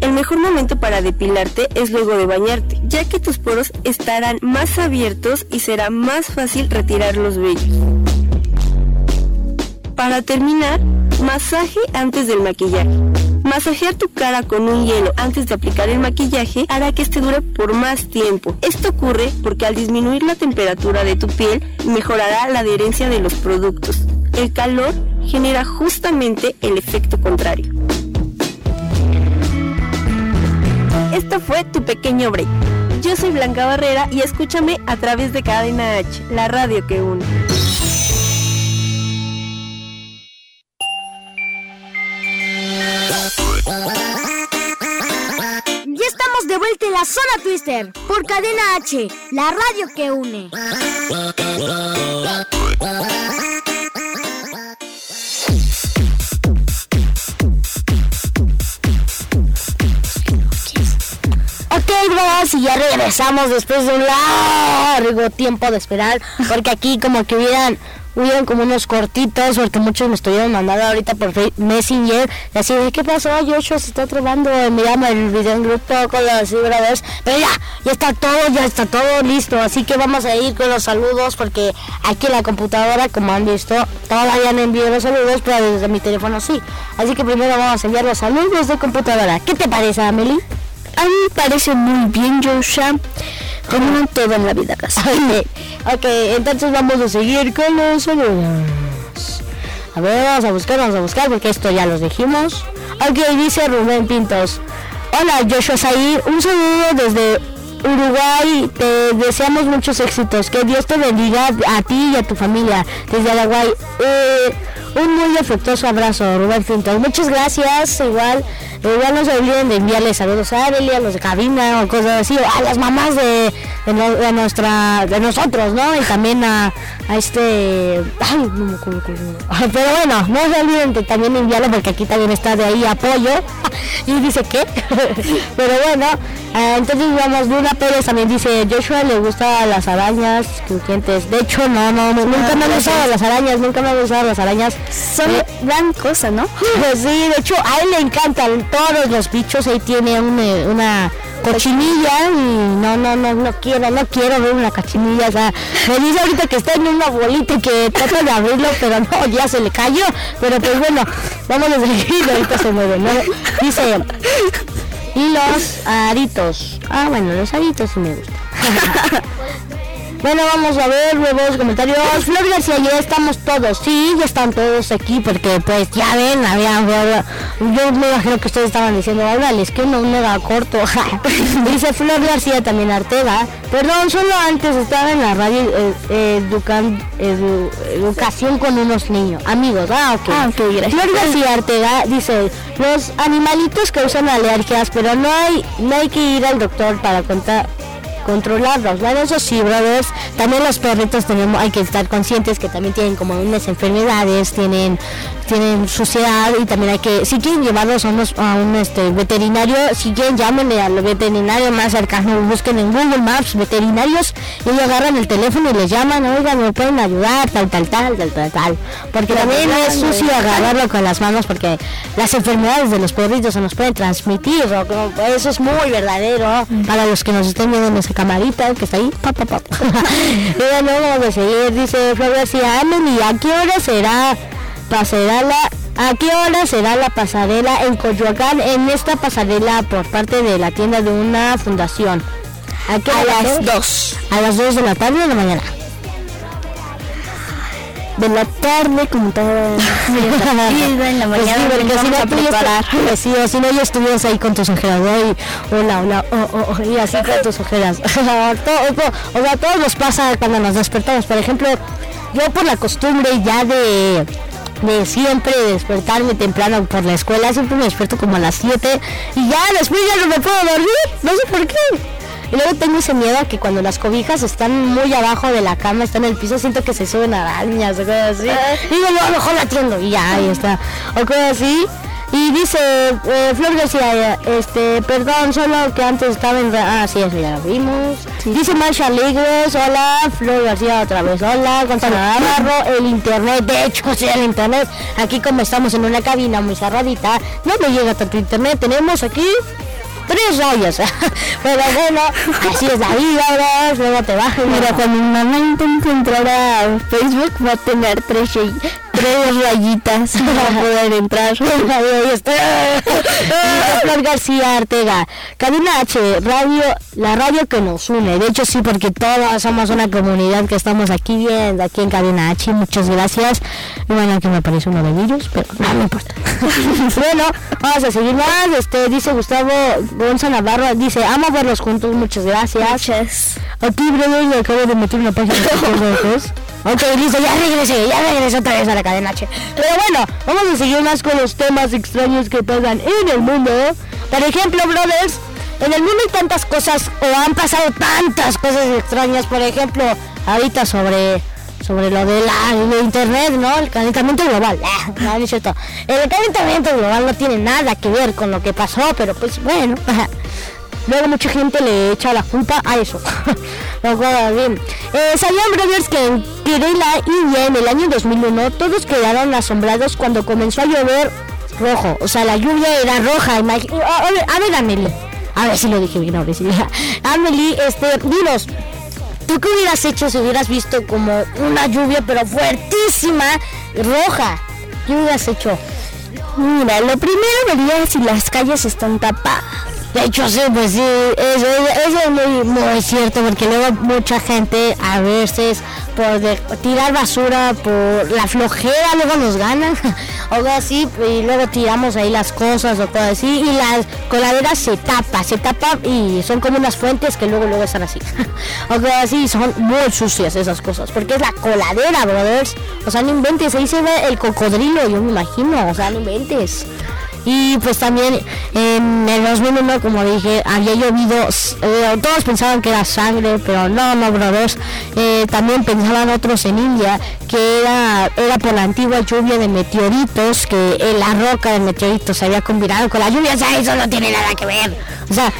H: El mejor momento para depilarte es luego de bañarte, ya que tus poros estarán más abiertos y será más fácil retirar los vellos. Para terminar, masaje antes del maquillaje. Masajear tu cara con un hielo antes de aplicar el maquillaje hará que este dure por más tiempo. Esto ocurre porque al disminuir la temperatura de tu piel mejorará la adherencia de los productos. El calor genera justamente el efecto contrario. Esto fue tu pequeño break. Yo soy Blanca Barrera y escúchame a través de Cadena H, la radio que une.
D: Por Cadena H, la radio que une.
B: Y ya regresamos después de un largo tiempo de esperar, porque aquí como que hubieran, hubieran como unos cortitos, porque muchos me estuvieron mandando ahorita por Messenger, y así de, ¿qué pasó? Joshua se está trabando, miramos el video en grupo, cosas así, brothers, pero ya, ya está todo, ya está todo listo, así que vamos a ir con los saludos, porque aquí en la computadora, como han visto, todavía no envío los saludos, pero desde mi teléfono sí, así que primero vamos a enviar los saludos de computadora. ¿Qué te parece, Amelie?
C: A mí me parece muy bien, Joshua, como todo en la vida casa.
B: Ok, entonces vamos a seguir con los saludos. A ver, vamos a buscar, vamos a buscar, porque esto ya los dijimos. Ok, dice Rubén Pintos. Hola, Joshua Said, un saludo desde Uruguay. Te deseamos muchos éxitos. Que Dios te bendiga a ti y a tu familia desde Uruguay. Eh, un muy afectuoso abrazo, Rubén Pintos. Muchas gracias, igual. Igual no se olviden de enviarle saludos a Arely, a los de cabina o cosas así, o a las mamás de, de, no- de nuestra, de nosotros, ¿no? Y también a, a este, ay, no me acuerdo. Pero bueno, no se olviden de también enviarlo porque aquí también está de ahí apoyo. y dice que, pero bueno, eh, entonces vamos, Luna Pérez también dice, Joshua le gusta las arañas crujientes. De hecho, no, no, no, nunca me han gustado las arañas, nunca me han gustado las arañas.
C: Son
B: Eh,
C: gran cosa, ¿no?
B: pues sí, de hecho a él le encantan todos los bichos, ahí tiene un, eh, una cochinilla y no, no, no, no quiero, no quiero ver una cochinilla, o sea, me dice ahorita que está en una bolita y que trata de abrirlo, pero no, ya se le cayó, pero pues bueno, vamos a seguir, ahorita se mueve, ¿no? Dice, y los aritos, ah bueno, los aritos sí me gustan. Bueno, vamos a ver nuevos comentarios. Flor García, ya estamos todos. Sí, ya están todos aquí porque pues ya ven, había, había- yo me imagino que ustedes estaban diciendo, es que uno mega corto. Dice Flor García también Artega. Perdón, solo antes estaba en la radio eh, educan- edu- educación con unos niños, amigos. Ah, ok.
C: Ah, ok, gracias.
B: Flor García Artega dice, los animalitos causan alergias, pero no hay, no hay que ir al doctor para contar controlarlos. Bueno, eso sí, brothers. También los perritos tenemos, hay que estar conscientes que también tienen como unas enfermedades, tienen, tienen suciedad y también hay que, si quieren llevarlos a, unos- a un este, veterinario, si quieren llámenle al veterinario más cercano, busquen en Google Maps veterinarios y ellos agarran el teléfono y les llaman, oigan, me pueden ayudar, tal, tal, tal, tal, tal, tal. Porque también es sucio agarrarlo con las manos porque las enfermedades de los perritos se nos pueden transmitir. Eso es muy verdadero para los que nos estén viendo en esa camarita que está ahí. Pa, pa, pa. y bueno, vamos a seguir. Dice Flor García, Emily, ¿a qué hora será pasarela? ¿A qué hora será la pasarela en Coyoacán en esta pasarela por parte de la tienda de una fundación? ¿A, qué
C: A las
B: es?
C: 2
B: A las 2 de la tarde o de la mañana.
C: De la tarde, como todo en la
B: Pues sí,
C: mañana
B: porque si no tú ya
C: preparar.
B: estás- sí, o si no ya estuvieras ahí con tus ojeras, ¿no? Y hola, hola, oh, oh, oh, y así con tus ojeras. Todo- todo- o sea, todos nos pasa cuando nos despertamos. Por ejemplo, yo por la costumbre ya de de siempre despertarme temprano por la escuela, siempre me despierto como a las 7 y ya después ya no me puedo dormir, no sé por qué. Y luego tengo ese miedo a que cuando las cobijas están muy abajo de la cama, están en el piso, siento que se suben arañas o cosas así. Digo, no, a lo mejor la atiendo y ya, ahí está. O cosas así. Y dice eh, Flor García, este, perdón, solo que antes estaba en... Ah, sí, eso ya lo vimos. Dice Marsha Alegres, hola, Flor García otra vez, hola, Gonzalo Navarro, el internet, de hecho, sí, el internet, aquí como estamos en una cabina muy cerradita, no me llega tanto internet, tenemos aquí tres rayas. Pero bueno, así es la vida, ¿verdad? Luego te bajas.
C: Mira, cuando mi mamá intente entrar a Facebook va a tener tres, ray- tres rayitas para poder entrar.
B: Flor García Artega, Cadena H, radio, la radio que nos une. De hecho sí, porque todos somos una comunidad que estamos aquí bien, aquí en Cadena H. Muchas gracias. Y bueno, aquí me aparece uno de virus, pero no me importa. bueno, vamos a seguir más. Este dice Gustavo Gonzalo Navarro, dice, amo verlos juntos, muchas gracias. Aquí, brother, le acabo de meter una página de ojos. Ok, listo, ya regresé, ya regresé otra vez a la cadena H. Pero bueno, vamos a seguir más con los temas extraños que pasan en el mundo. Por ejemplo, brothers, en el mundo hay tantas cosas, o han pasado tantas cosas extrañas, por ejemplo, ahorita sobre sobre lo de la internet, ¿no? El calentamiento global. Ah, no. El calentamiento global no tiene nada que ver con lo que pasó, pero pues bueno. Luego mucha gente le echa la culpa a eso. Lo cual, bien. Eh, ¿Sabían, brothers, que en Kerala, India, en el año 2001, todos quedaron asombrados cuando comenzó a llover rojo? O sea, la lluvia era roja. imagi- A, a ver, a ver, Amelie. A ver si lo dije bien, ahora sí. Amelie, este, dinos, ¿tú qué hubieras hecho si hubieras visto como una lluvia, pero fuertísima, roja? ¿Qué hubieras hecho?
C: Mira, lo primero vería si las calles están tapadas.
B: De hecho, sí, pues sí, eso, eso es muy, muy cierto, porque luego mucha gente a veces por de- tirar basura, por la flojera, luego nos ganan, o algo así, y luego tiramos ahí las cosas o cosas así, y las coladeras se tapa, se tapa y son como unas fuentes que luego luego están así, o cosas así, son muy sucias esas cosas, porque es la coladera, brothers, o sea, no inventes, ahí se ve el cocodrilo, yo me imagino, o sea, no inventes. Y pues también en el 2001, como dije, había llovido, eh, todos pensaban que era sangre, pero no, no, brothers. Eh, también pensaban otros en India que era, era por la antigua lluvia de meteoritos, que eh, la roca de meteoritos se había combinado con la lluvia, o sea, eso no tiene nada que ver. O sea,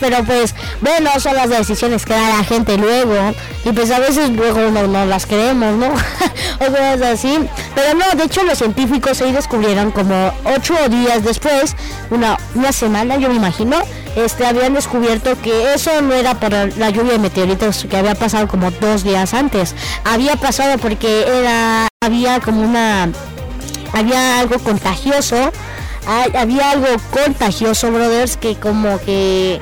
B: pero pues, bueno, son las decisiones que da la gente luego, y pues a veces luego no, no las creemos, ¿no? o cosas así. Pero no, de hecho los científicos ahí descubrieron como ocho días después, una, una semana yo me imagino, este, habían descubierto que eso no era por la lluvia de meteoritos que había pasado como dos días antes. Había pasado porque era, había como una, había algo contagioso, había algo contagioso, brothers, que como que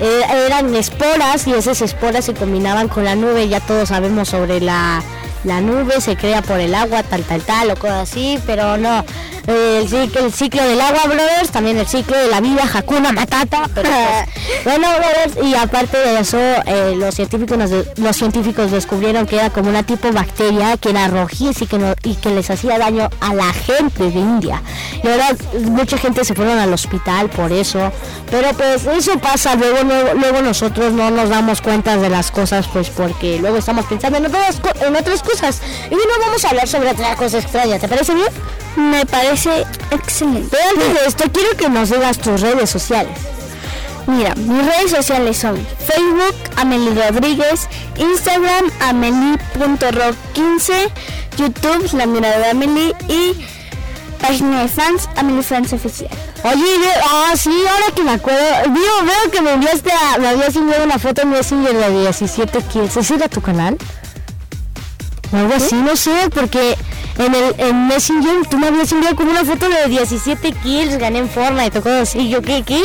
B: eh, eran esporas y esas esporas se combinaban con la nube, ya todos sabemos sobre la, la nube, se crea por el agua, tal, tal, tal, o cosas así, pero no, el, ciclo, el ciclo del agua, brothers, también el ciclo de la vida, Hakuna Matata, pero pues, bueno, brothers, y aparte de eso, eh, los, científicos, los científicos descubrieron que era como una tipo bacteria que era rojiza y que, no, y que les hacía daño a la gente de India. Y ahora mucha gente se fueron al hospital por eso, pero pues eso pasa, luego, luego, nosotros no nos damos cuenta de las cosas, pues porque luego estamos pensando en otras, en otras cosas. Y no vamos a hablar sobre otra cosa extraña, ¿te parece bien?
C: Me parece excelente.
B: Pero antes de esto, quiero que nos digas tus redes sociales.
C: Mira, mis redes sociales son Facebook, Amelie Rodríguez, Instagram, amelie.rock15, YouTube, La Mirada de Amelie y página de fans, Amelie Fans Oficial.
B: Oye, ah, sí, ahora que me acuerdo, veo, veo que me enviaste, a, me habías enviado una foto en Messenger de 17 kills. ¿Ese era tu canal? O algo así, no sé, porque en el en Messenger tú me habías enviado como una foto de 17 kills, gané en forma y todo así. Yo, ¿qué? ¿Qué?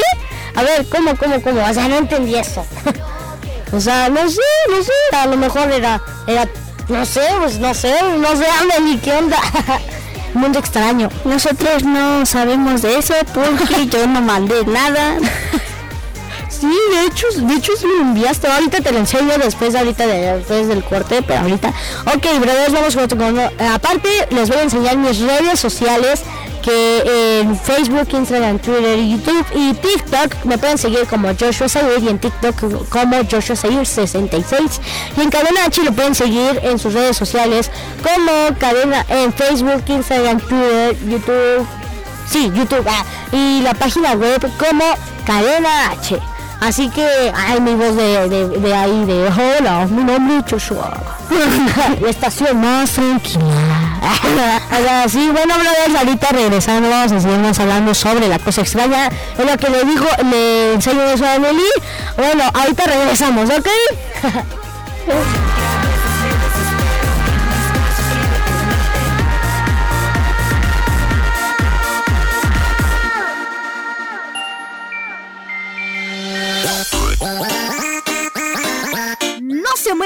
B: A ver, ¿cómo, cómo, cómo? O sea, no entendí eso. o sea, no sé, no sé. A lo mejor era, era, no sé, pues no sé, no sé, ni ¿qué onda? Mundo extraño.
C: Nosotros no sabemos de eso porque yo no mandé nada.
B: Sí, de hecho, de hecho sí me enviaste. Ahorita te lo enseño después, ahorita después del corte, pero ahorita. Ok, brothers, vamos con otro. Aparte, les voy a enseñar mis redes sociales que en Facebook, Instagram, Twitter, YouTube y TikTok me pueden seguir como Joshua Sayur y en TikTok como Joshua Sayur 66 y en Cadena H lo pueden seguir en sus redes sociales como Cadena en Facebook, Instagram, Twitter, YouTube, sí, YouTube ah, y la página web como Cadena H. Así que, ay, mi voz de, de, ahí, de hola, mi nombre es Joshua. estación más tranquila. Así, bueno, brothers, ahorita regresando, vamos a seguirnos hablando sobre la cosa extraña. Es lo que le dijo, le enseño eso a Emily. Bueno, ahorita regresamos, ¿ok?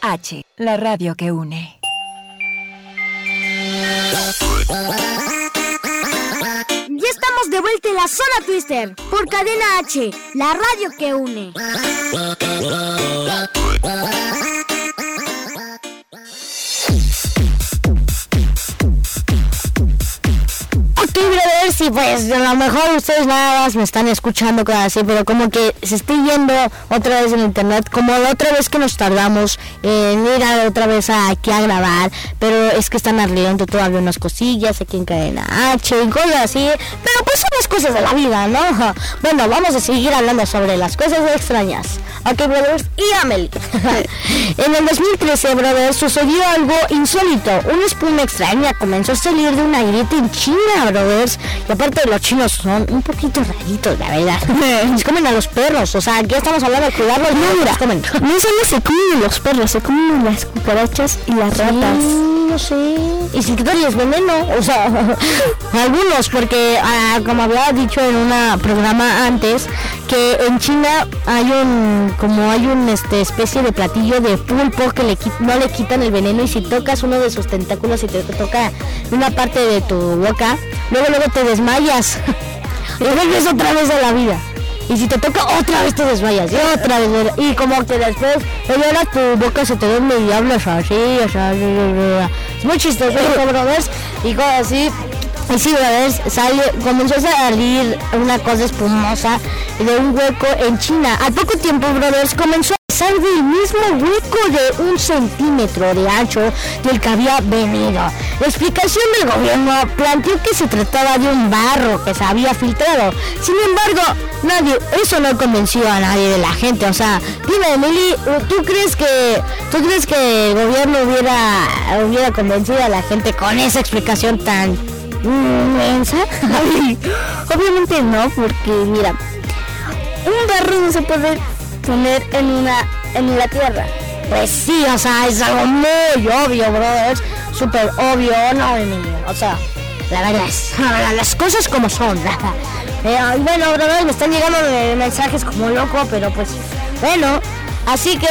A: H, la radio que une.
D: Ya estamos de vuelta en la zona Twister por Cadena H, la radio que une.
B: Ok, brothers, y pues a lo mejor ustedes nada más me están escuchando cosas así, pero como que se esté yendo otra vez en internet, como la otra vez que nos tardamos en ir a otra vez aquí a grabar, pero es que están arreglando todavía unas cosillas aquí en Cadena H y cosas así, pero pues son las cosas de la vida, ¿no? Bueno, vamos a seguir hablando sobre las cosas extrañas. Ok, brothers, y Amelie. en el 2013, brothers, sucedió algo insólito. Una espuma extraña comenzó a salir de una grieta en China, brothers. Y aparte los chinos son un poquito raritos, la verdad. Se comen a los perros, o sea, aquí estamos hablando de cuidarlos, no los comen.
C: No solo se comen los perros, se comen las cucarachas y las ratas.
B: No sé. Y sin quitarles veneno, o sea, algunos, porque ah, como había dicho en un programa antes, que en China hay un, como hay un este especie de platillo de pulpo que le no le quitan el veneno y si tocas uno de sus tentáculos y te toca una parte de tu boca, luego luego te desmayas. Y vuelves otra vez a la vida. Y si te toca otra vez te desmayas. Y otra vez y como que después ahora tu boca se te duerme y hablas así, o sea, es muy chistoso brothers y cosas así. Y sí, brothers, sale, comenzó a salir una cosa espumosa de un hueco en China. Al poco tiempo, brothers, comenzó salir del mismo hueco de un centímetro de ancho del que había venido. Explicación del gobierno planteó que se trataba de un barro que se había filtrado. Sin embargo, nadie, eso no convenció a nadie de la gente. O sea, dime, Emily, ¿tú crees que, tú crees que el gobierno hubiera, hubiera convencido a la gente con esa explicación tan inmensa?
C: Obviamente no, porque mira, un barro no se puede poner en una en la tierra.
B: Pues sí, o sea, es algo muy obvio, brothers. Súper obvio, no, Emily. O sea, la verdad es, las cosas como son. Eh, bueno, brothers, me están llegando mensajes como loco, pero pues, bueno. Así que,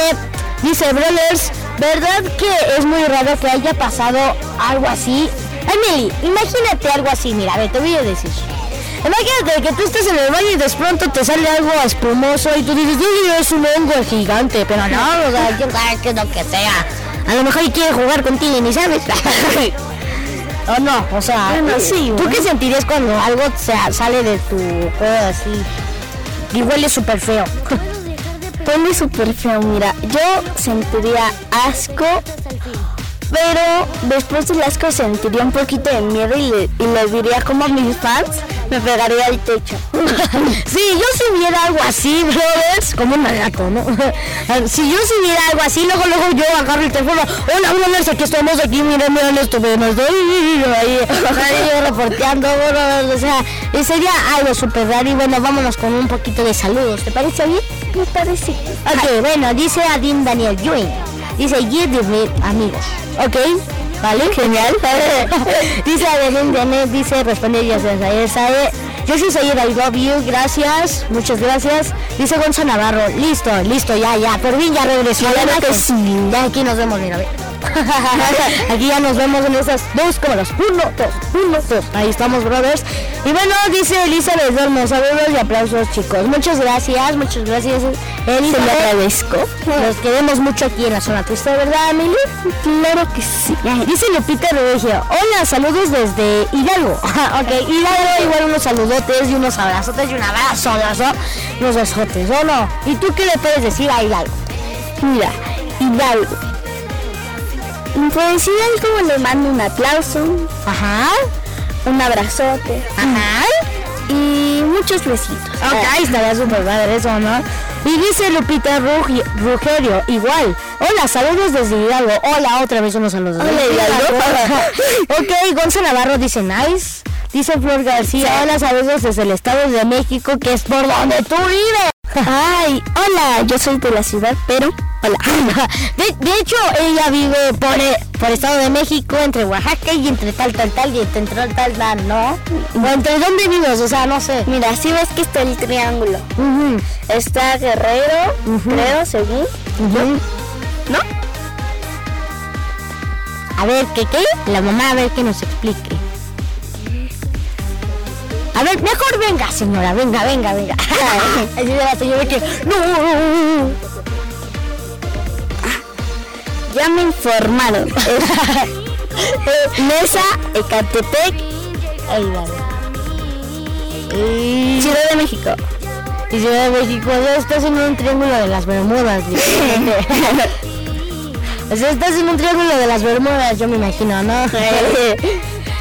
B: dice, brothers, ¿verdad que es muy raro que haya pasado algo así? Emily, imagínate algo así, mira, a ver, te voy a decir. Imagínate que tú estás en el baño y de pronto te sale algo espumoso y tú dices, uy, es un hongo gigante, pero no, o sea, quién sabe qué es lo que sea. A lo mejor quiere jugar contigo y ni sabes. o no, o sea,
C: Bueno, sí,
B: ¿tú qué sentirías cuando algo se- sale de tu cuerpo así y huele súper feo?
C: Pone súper feo, mira, yo sentiría asco, pero después del asco sentiría un poquito de miedo y le, y le diría como a mis fans, me pegaría al techo.
B: Sí, yo si viera algo así, brothers, como un gato, ¿no? si yo si viera algo así, luego, luego yo agarro el teléfono, hola, brothers, aquí estamos aquí, miren, miren esto, ven, estoy ahí, ahí yo reporteando, brothers, o sea, sería algo súper raro y bueno, vámonos con un poquito de saludos, ¿te parece bien?
C: Me parece.
B: Ok, bueno, dice Adin Daniel Ewing, dice, give amigos, ok, ¿vale? Genial. dice Adelín Daniel, dice, responde ya sabe. Yo sí soy I love you, gracias, muchas gracias. Dice Gonzo Navarro, listo, listo, ya, ya, por fin ya regresó.
C: Claro que
B: sí. Ya aquí nos vemos, mira, ve. aquí ya nos vemos en esas dos cámaras. Uno, dos, uno, dos. Ahí estamos, brothers. Y bueno, dice Elizabeth Dormo, saludos y aplausos, chicos. Muchas gracias, muchas gracias, Elizabeth.
C: Se lo agradezco.
B: Nos queremos mucho aquí en la zona triste, ¿verdad, Emily?
C: Claro que sí.
B: Dice Lupita Regio, hola, saludos desde Hidalgo. ok, Hidalgo, igual unos saludotes y unos abrazotes y un abrazo, abrazo, unos besotes, ¿o no? ¿Y tú qué le puedes decir a Hidalgo?
C: Mira, Hidalgo. Pues Hidalgo le mando un aplauso,
B: Ajá,
C: un abrazote
B: ajá.
C: y muchos besitos.
B: Ok, estaría súper padre eso, ¿no? Y dice Lupita Rugi- Rugerio, igual. Hola, saludos desde Hidalgo. Hola, otra vez unos saludos.
C: Hola, Hidalgo.
B: ok, Gonza Navarro dice nice. Dice Flor García, hola, saludos desde el Estado de México, que es por donde tú vives.
C: Ay, hola, yo soy de la ciudad, pero hola.
B: De, de hecho, ella vive por, eh, por Estado de México, entre Oaxaca y entre tal, tal, tal, y entre tal, tal, tal, ¿no? O entre dónde vives, o sea, no sé.
C: Mira, si ves que está el triángulo.
B: Ujú,
C: Está Guerrero, creo, según.
H: ¿no?
B: A ver, ¿qué qué? La mamá a ver que nos explique. A ver, mejor venga, señora, venga, venga, venga. Así la señora que. No.
C: Ya me informaron. Mesa, Ecatepec,
B: Ahí va. Y...
C: Ciudad de México.
B: Y Ciudad de México, o sea, estás en un triángulo de las Bermudas. O sea, estás en un triángulo de las Bermudas, yo me imagino, ¿no?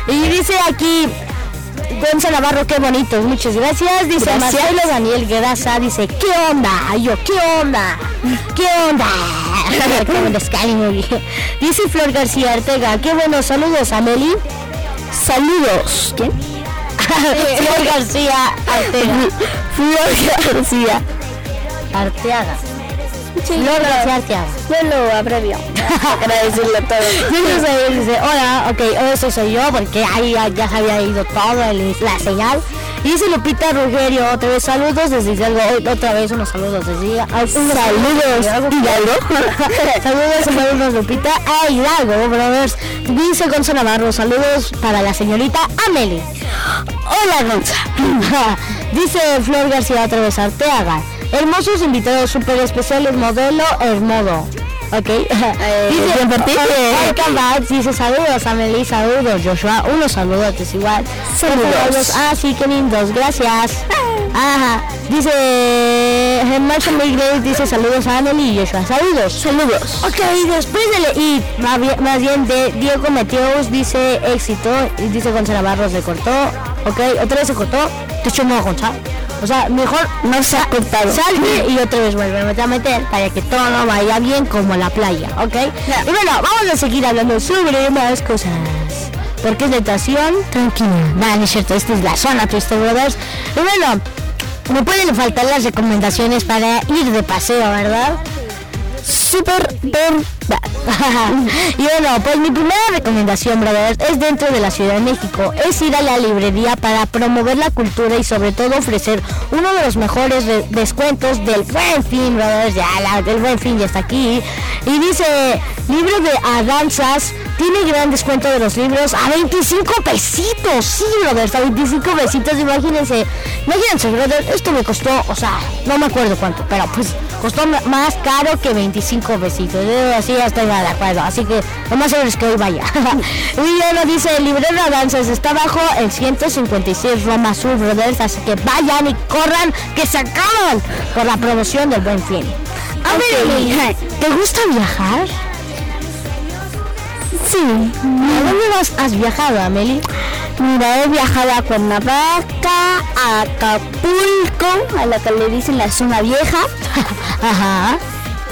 B: y dice aquí, Gonza Navarro, qué bonitos, muchas gracias. Dice
C: Gracias.
B: Marcelo Daniel Guedaza, dice, ¿qué onda? Ay, yo, ¿qué onda? ¿Qué onda? Dice Flor García Ortega, qué buenos saludos a Meli.
C: Saludos. ¿Quién?
B: Flor García Ortega.
C: Flor García.
B: Arteaga.
C: Sí,
B: Arteaga.
C: yo lo abrevio. Para decirlo todo.
B: Yo no sé, dice, hola, ok, eso soy yo, porque ahí ya, ya se había ido todo el- la señal. Y dice Lupita Rogerio, otra vez saludos desde Hidalgo, otra vez unos saludos desde Hidalgo. Saludos, Hidalgo. saludos, saludos Lupita a Hidalgo, brothers. Dice Gonzo Navarro, saludos para la señorita Amelie. Hola Gonza. dice Flor García otra vez Arteaga. Hermosos invitados súper especiales, modelo Hermodo. Ok. dice,
C: ti.
B: Ay, Cambach dice saludos, Amelie, saludos, Joshua, unos saludos igual.
C: Saludos.
B: Ah, sí, qué lindos, gracias. Ajá. Dice eh, Marshall Miguel dice saludos a Amelie y Joshua, saludos.
C: Saludos.
B: Ok, después de le- y más bien, más bien de Diego Mateos dice éxito y dice Gonzalo Navarro se cortó. Ok, otra vez se cortó. De hecho no. O sea, mejor
C: No se ha cortado.
B: Salte y otra vez vuelve a meter para que todo vaya bien como la playa, ¿ok? Y bueno, vamos a seguir hablando sobre más cosas. Porque es natación tranquila. Nada, no es cierto, esta es la zona Twister Brothers. Y bueno, no pueden faltar las recomendaciones para ir de paseo, ¿verdad? Súper verdad. y bueno, pues mi primera recomendación, brothers, es dentro de la Ciudad de México. Es ir a la librería para promover la cultura y sobre todo ofrecer uno de los mejores re- descuentos del Buen Fin, brothers. Ya, la, el Buen Fin ya está aquí. Y dice, libro de adanzas, tiene gran descuento de los libros a 25 pesitos. Sí, brothers, a 25 pesitos, imagínense. Imagínense, brothers, esto me costó, o sea, no me acuerdo cuánto, pero pues costó más caro que 25 pesitos. Así ya estoy de acuerdo, así que lo más seguro es que hoy vaya. y ya nos dice, el librero de avanzas está bajo el 156 Roma Sur, brothers, así que vayan y corran, que se acaban por la promoción del Buen Fin. A ver, ¿te gusta viajar? Sí. ¿A dónde vas, has viajado, Amelie?
C: Mira, he viajado a Cuernavaca, a Acapulco, a la que le dicen la zona vieja.
B: Ajá.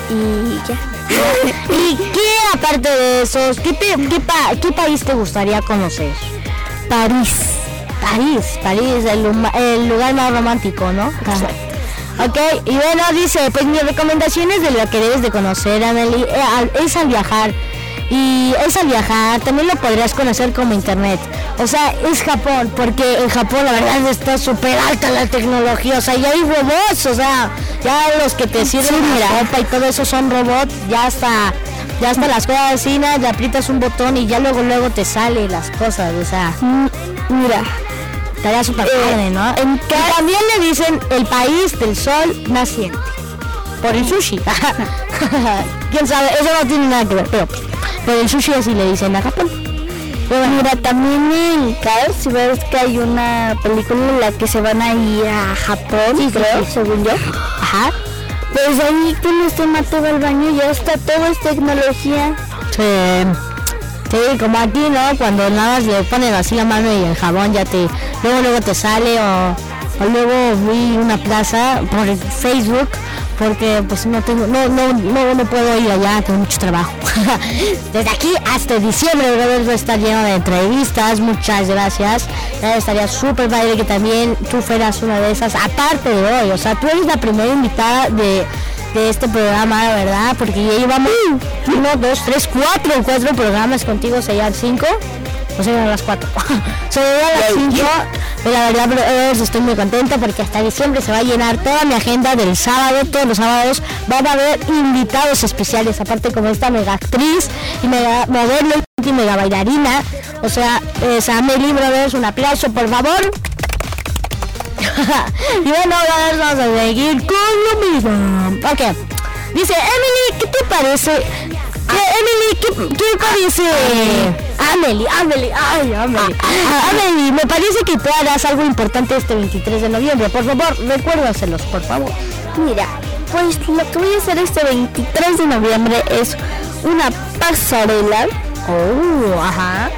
C: Y ya.
B: ¿Y qué, aparte de esos, qué, te- qué, pa- qué país te gustaría conocer? París. París, París, el, el lugar más romántico, ¿no? Ok, y bueno, dice, pues mis recomendaciones de lo que debes de conocer, Amelie, eh, es al viajar. Y es al viajar, también lo podrías conocer como internet. O sea, es Japón, porque en Japón la verdad está súper alta la tecnología. O sea, ya hay robots, o sea, ya los que te sirven la ropa y todo eso son robots, ya hasta, ya hasta las cosas vecinas, le aprietas un botón y ya luego luego te sale las cosas, o sea. Mira, estaría súper padre, ¿no? En también le dicen el país del sol naciente. Por el sushi. Quién sabe, eso no tiene nada que ver, pero por el sushi así le dicen a Japón.
C: Pero mira, también en Cars, si ves que hay una película en la que se van a ir a Japón,
B: Sí,
C: creo,
B: sí.
C: según yo.
B: Ajá.
C: Pues ahí tienes que todo el baño, ya está, todo es tecnología.
B: Sí. Sí, como aquí, ¿no? Cuando nada más le ponen así la mano y el jabón ya te... Luego luego te sale o, o luego vi una plaza por Facebook porque pues no tengo, no, no, no, no puedo ir allá, tengo mucho trabajo. Desde aquí hasta diciembre a estar lleno de entrevistas, muchas gracias. Estaría súper padre que también tú fueras una de esas, aparte de hoy, o sea, tú eres la primera invitada de, de este programa, verdad, porque ya llevamos uno, dos, tres, cuatro, cuatro programas contigo, serían cinco. O sea, a las 4. Se a las 5. Y la verdad, brothers, estoy muy contenta porque hasta diciembre se va a llenar toda mi agenda del sábado. Todos los sábados van a haber invitados especiales, aparte como esta mega actriz y mega modelo y mega bailarina. O sea, es Amelie Brothers, un aplauso, por favor. y bueno, vamos a seguir con lo mismo. Ok. Dice, Emily, ¿qué te parece? ¿Qué, Emily, ¿qué, qué parece? Amelie, Amelie, ay, Amelie. Amelie, me parece que tú harás algo importante este 23 de noviembre. Por favor, recuérdaselos, por favor.
C: Mira, pues lo que voy a hacer este 23 de noviembre es una pasarela
B: Oh, ajá.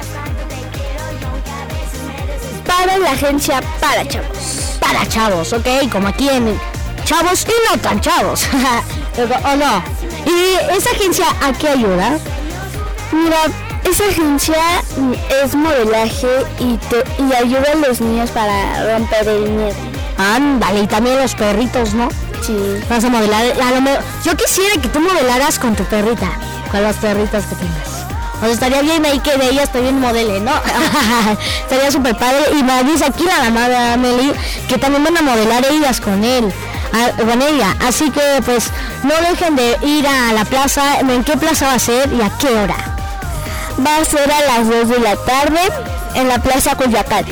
C: para la agencia para chavos.
B: Para chavos, ok, como aquí en chavos y no tan chavos. ¿O no? ¿Y esa agencia a qué ayuda?
C: Mira, esa agencia es modelaje y, te, y ayuda a los niños para romper el miedo.
B: Ándale, y también los perritos, ¿no?
C: Sí.
B: Vas a modelar. a lo mejor- yo quisiera que tú modelaras con tu perrita, con las perritas que tengas. O sea, estaría bien ahí que de ellas también modele, ¿no? estaría súper padre. Y me dice aquí la mamá de Amelie que también van a modelar ellas con él, a- con ella. Así que pues no dejen de ir a la plaza. ¿En qué plaza va a ser y a qué hora?
C: Va a ser a las 2 de la tarde en la Plaza Coyoacán.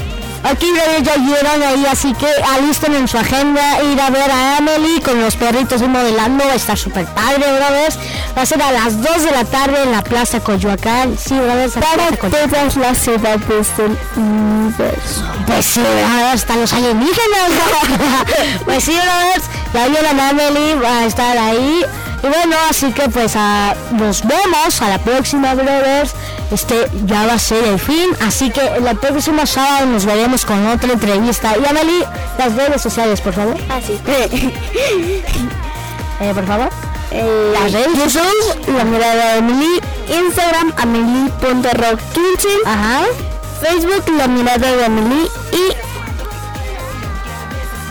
B: Aquí brothers, ya vieron ahí, así que alisten en su agenda ir a ver a Amelie con los perritos modelando, va a estar súper padre, brothers. Va a ser a las 2 de la tarde en la Plaza Coyoacán. Sí, brothers,
C: Para todas las edades del universo.
B: Pues sí, brothers, hasta los alienígenas. pues sí, brothers, ya vieron a Amelie, va a estar ahí. Y bueno, así que pues ah, nos vemos a la próxima, brothers. Este ya va a ser el fin, así que el próximo sábado nos veremos con otra entrevista. Y Amelie, las redes sociales, por favor.
C: Ah, sí.
B: Eh, por favor.
C: Eh,
B: Las redes
C: YouTube, la mirada de Emily, Instagram, Amelie.rock15,
B: Ajá.
C: Facebook, la mirada de Emily y...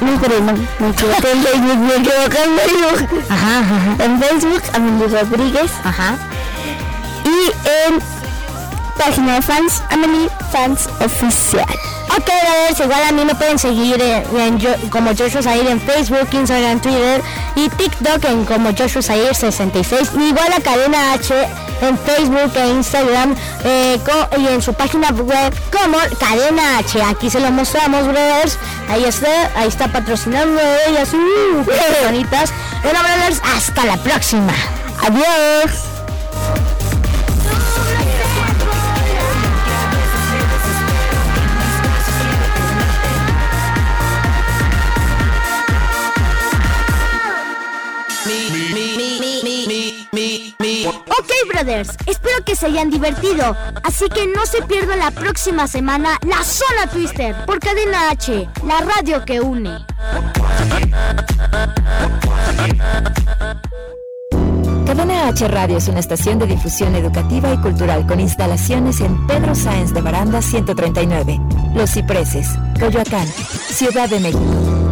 C: No, pero no, me equivoqué en Facebook, me equivoqué en Facebook.
B: Ajá, ajá,
C: En Facebook, Amelie Rodríguez
B: ajá.
C: y en página de fans, Amelie Fans Oficial.
B: Ok, brothers, igual a mí me pueden seguir en, en yo- como Joshua Zair en Facebook, Instagram, Twitter y TikTok en como Joshua Zair 66. Y igual a Cadena H en Facebook e Instagram eh, co- y en su página web como Cadena H. Aquí se lo mostramos, brothers. Ahí está, ahí está patrocinando ellas. Uh, qué bonitas. Bueno, brothers, hasta la próxima. Adiós.
D: Brothers, espero que se hayan divertido. Así que no se pierdan la próxima semana la Zona Twister por Cadena H, la radio que une.
A: Cadena H Radio es una estación de difusión educativa y cultural con instalaciones en Pedro Sáenz de Baranda 139, Los Cipreses, Coyoacán, Ciudad de México.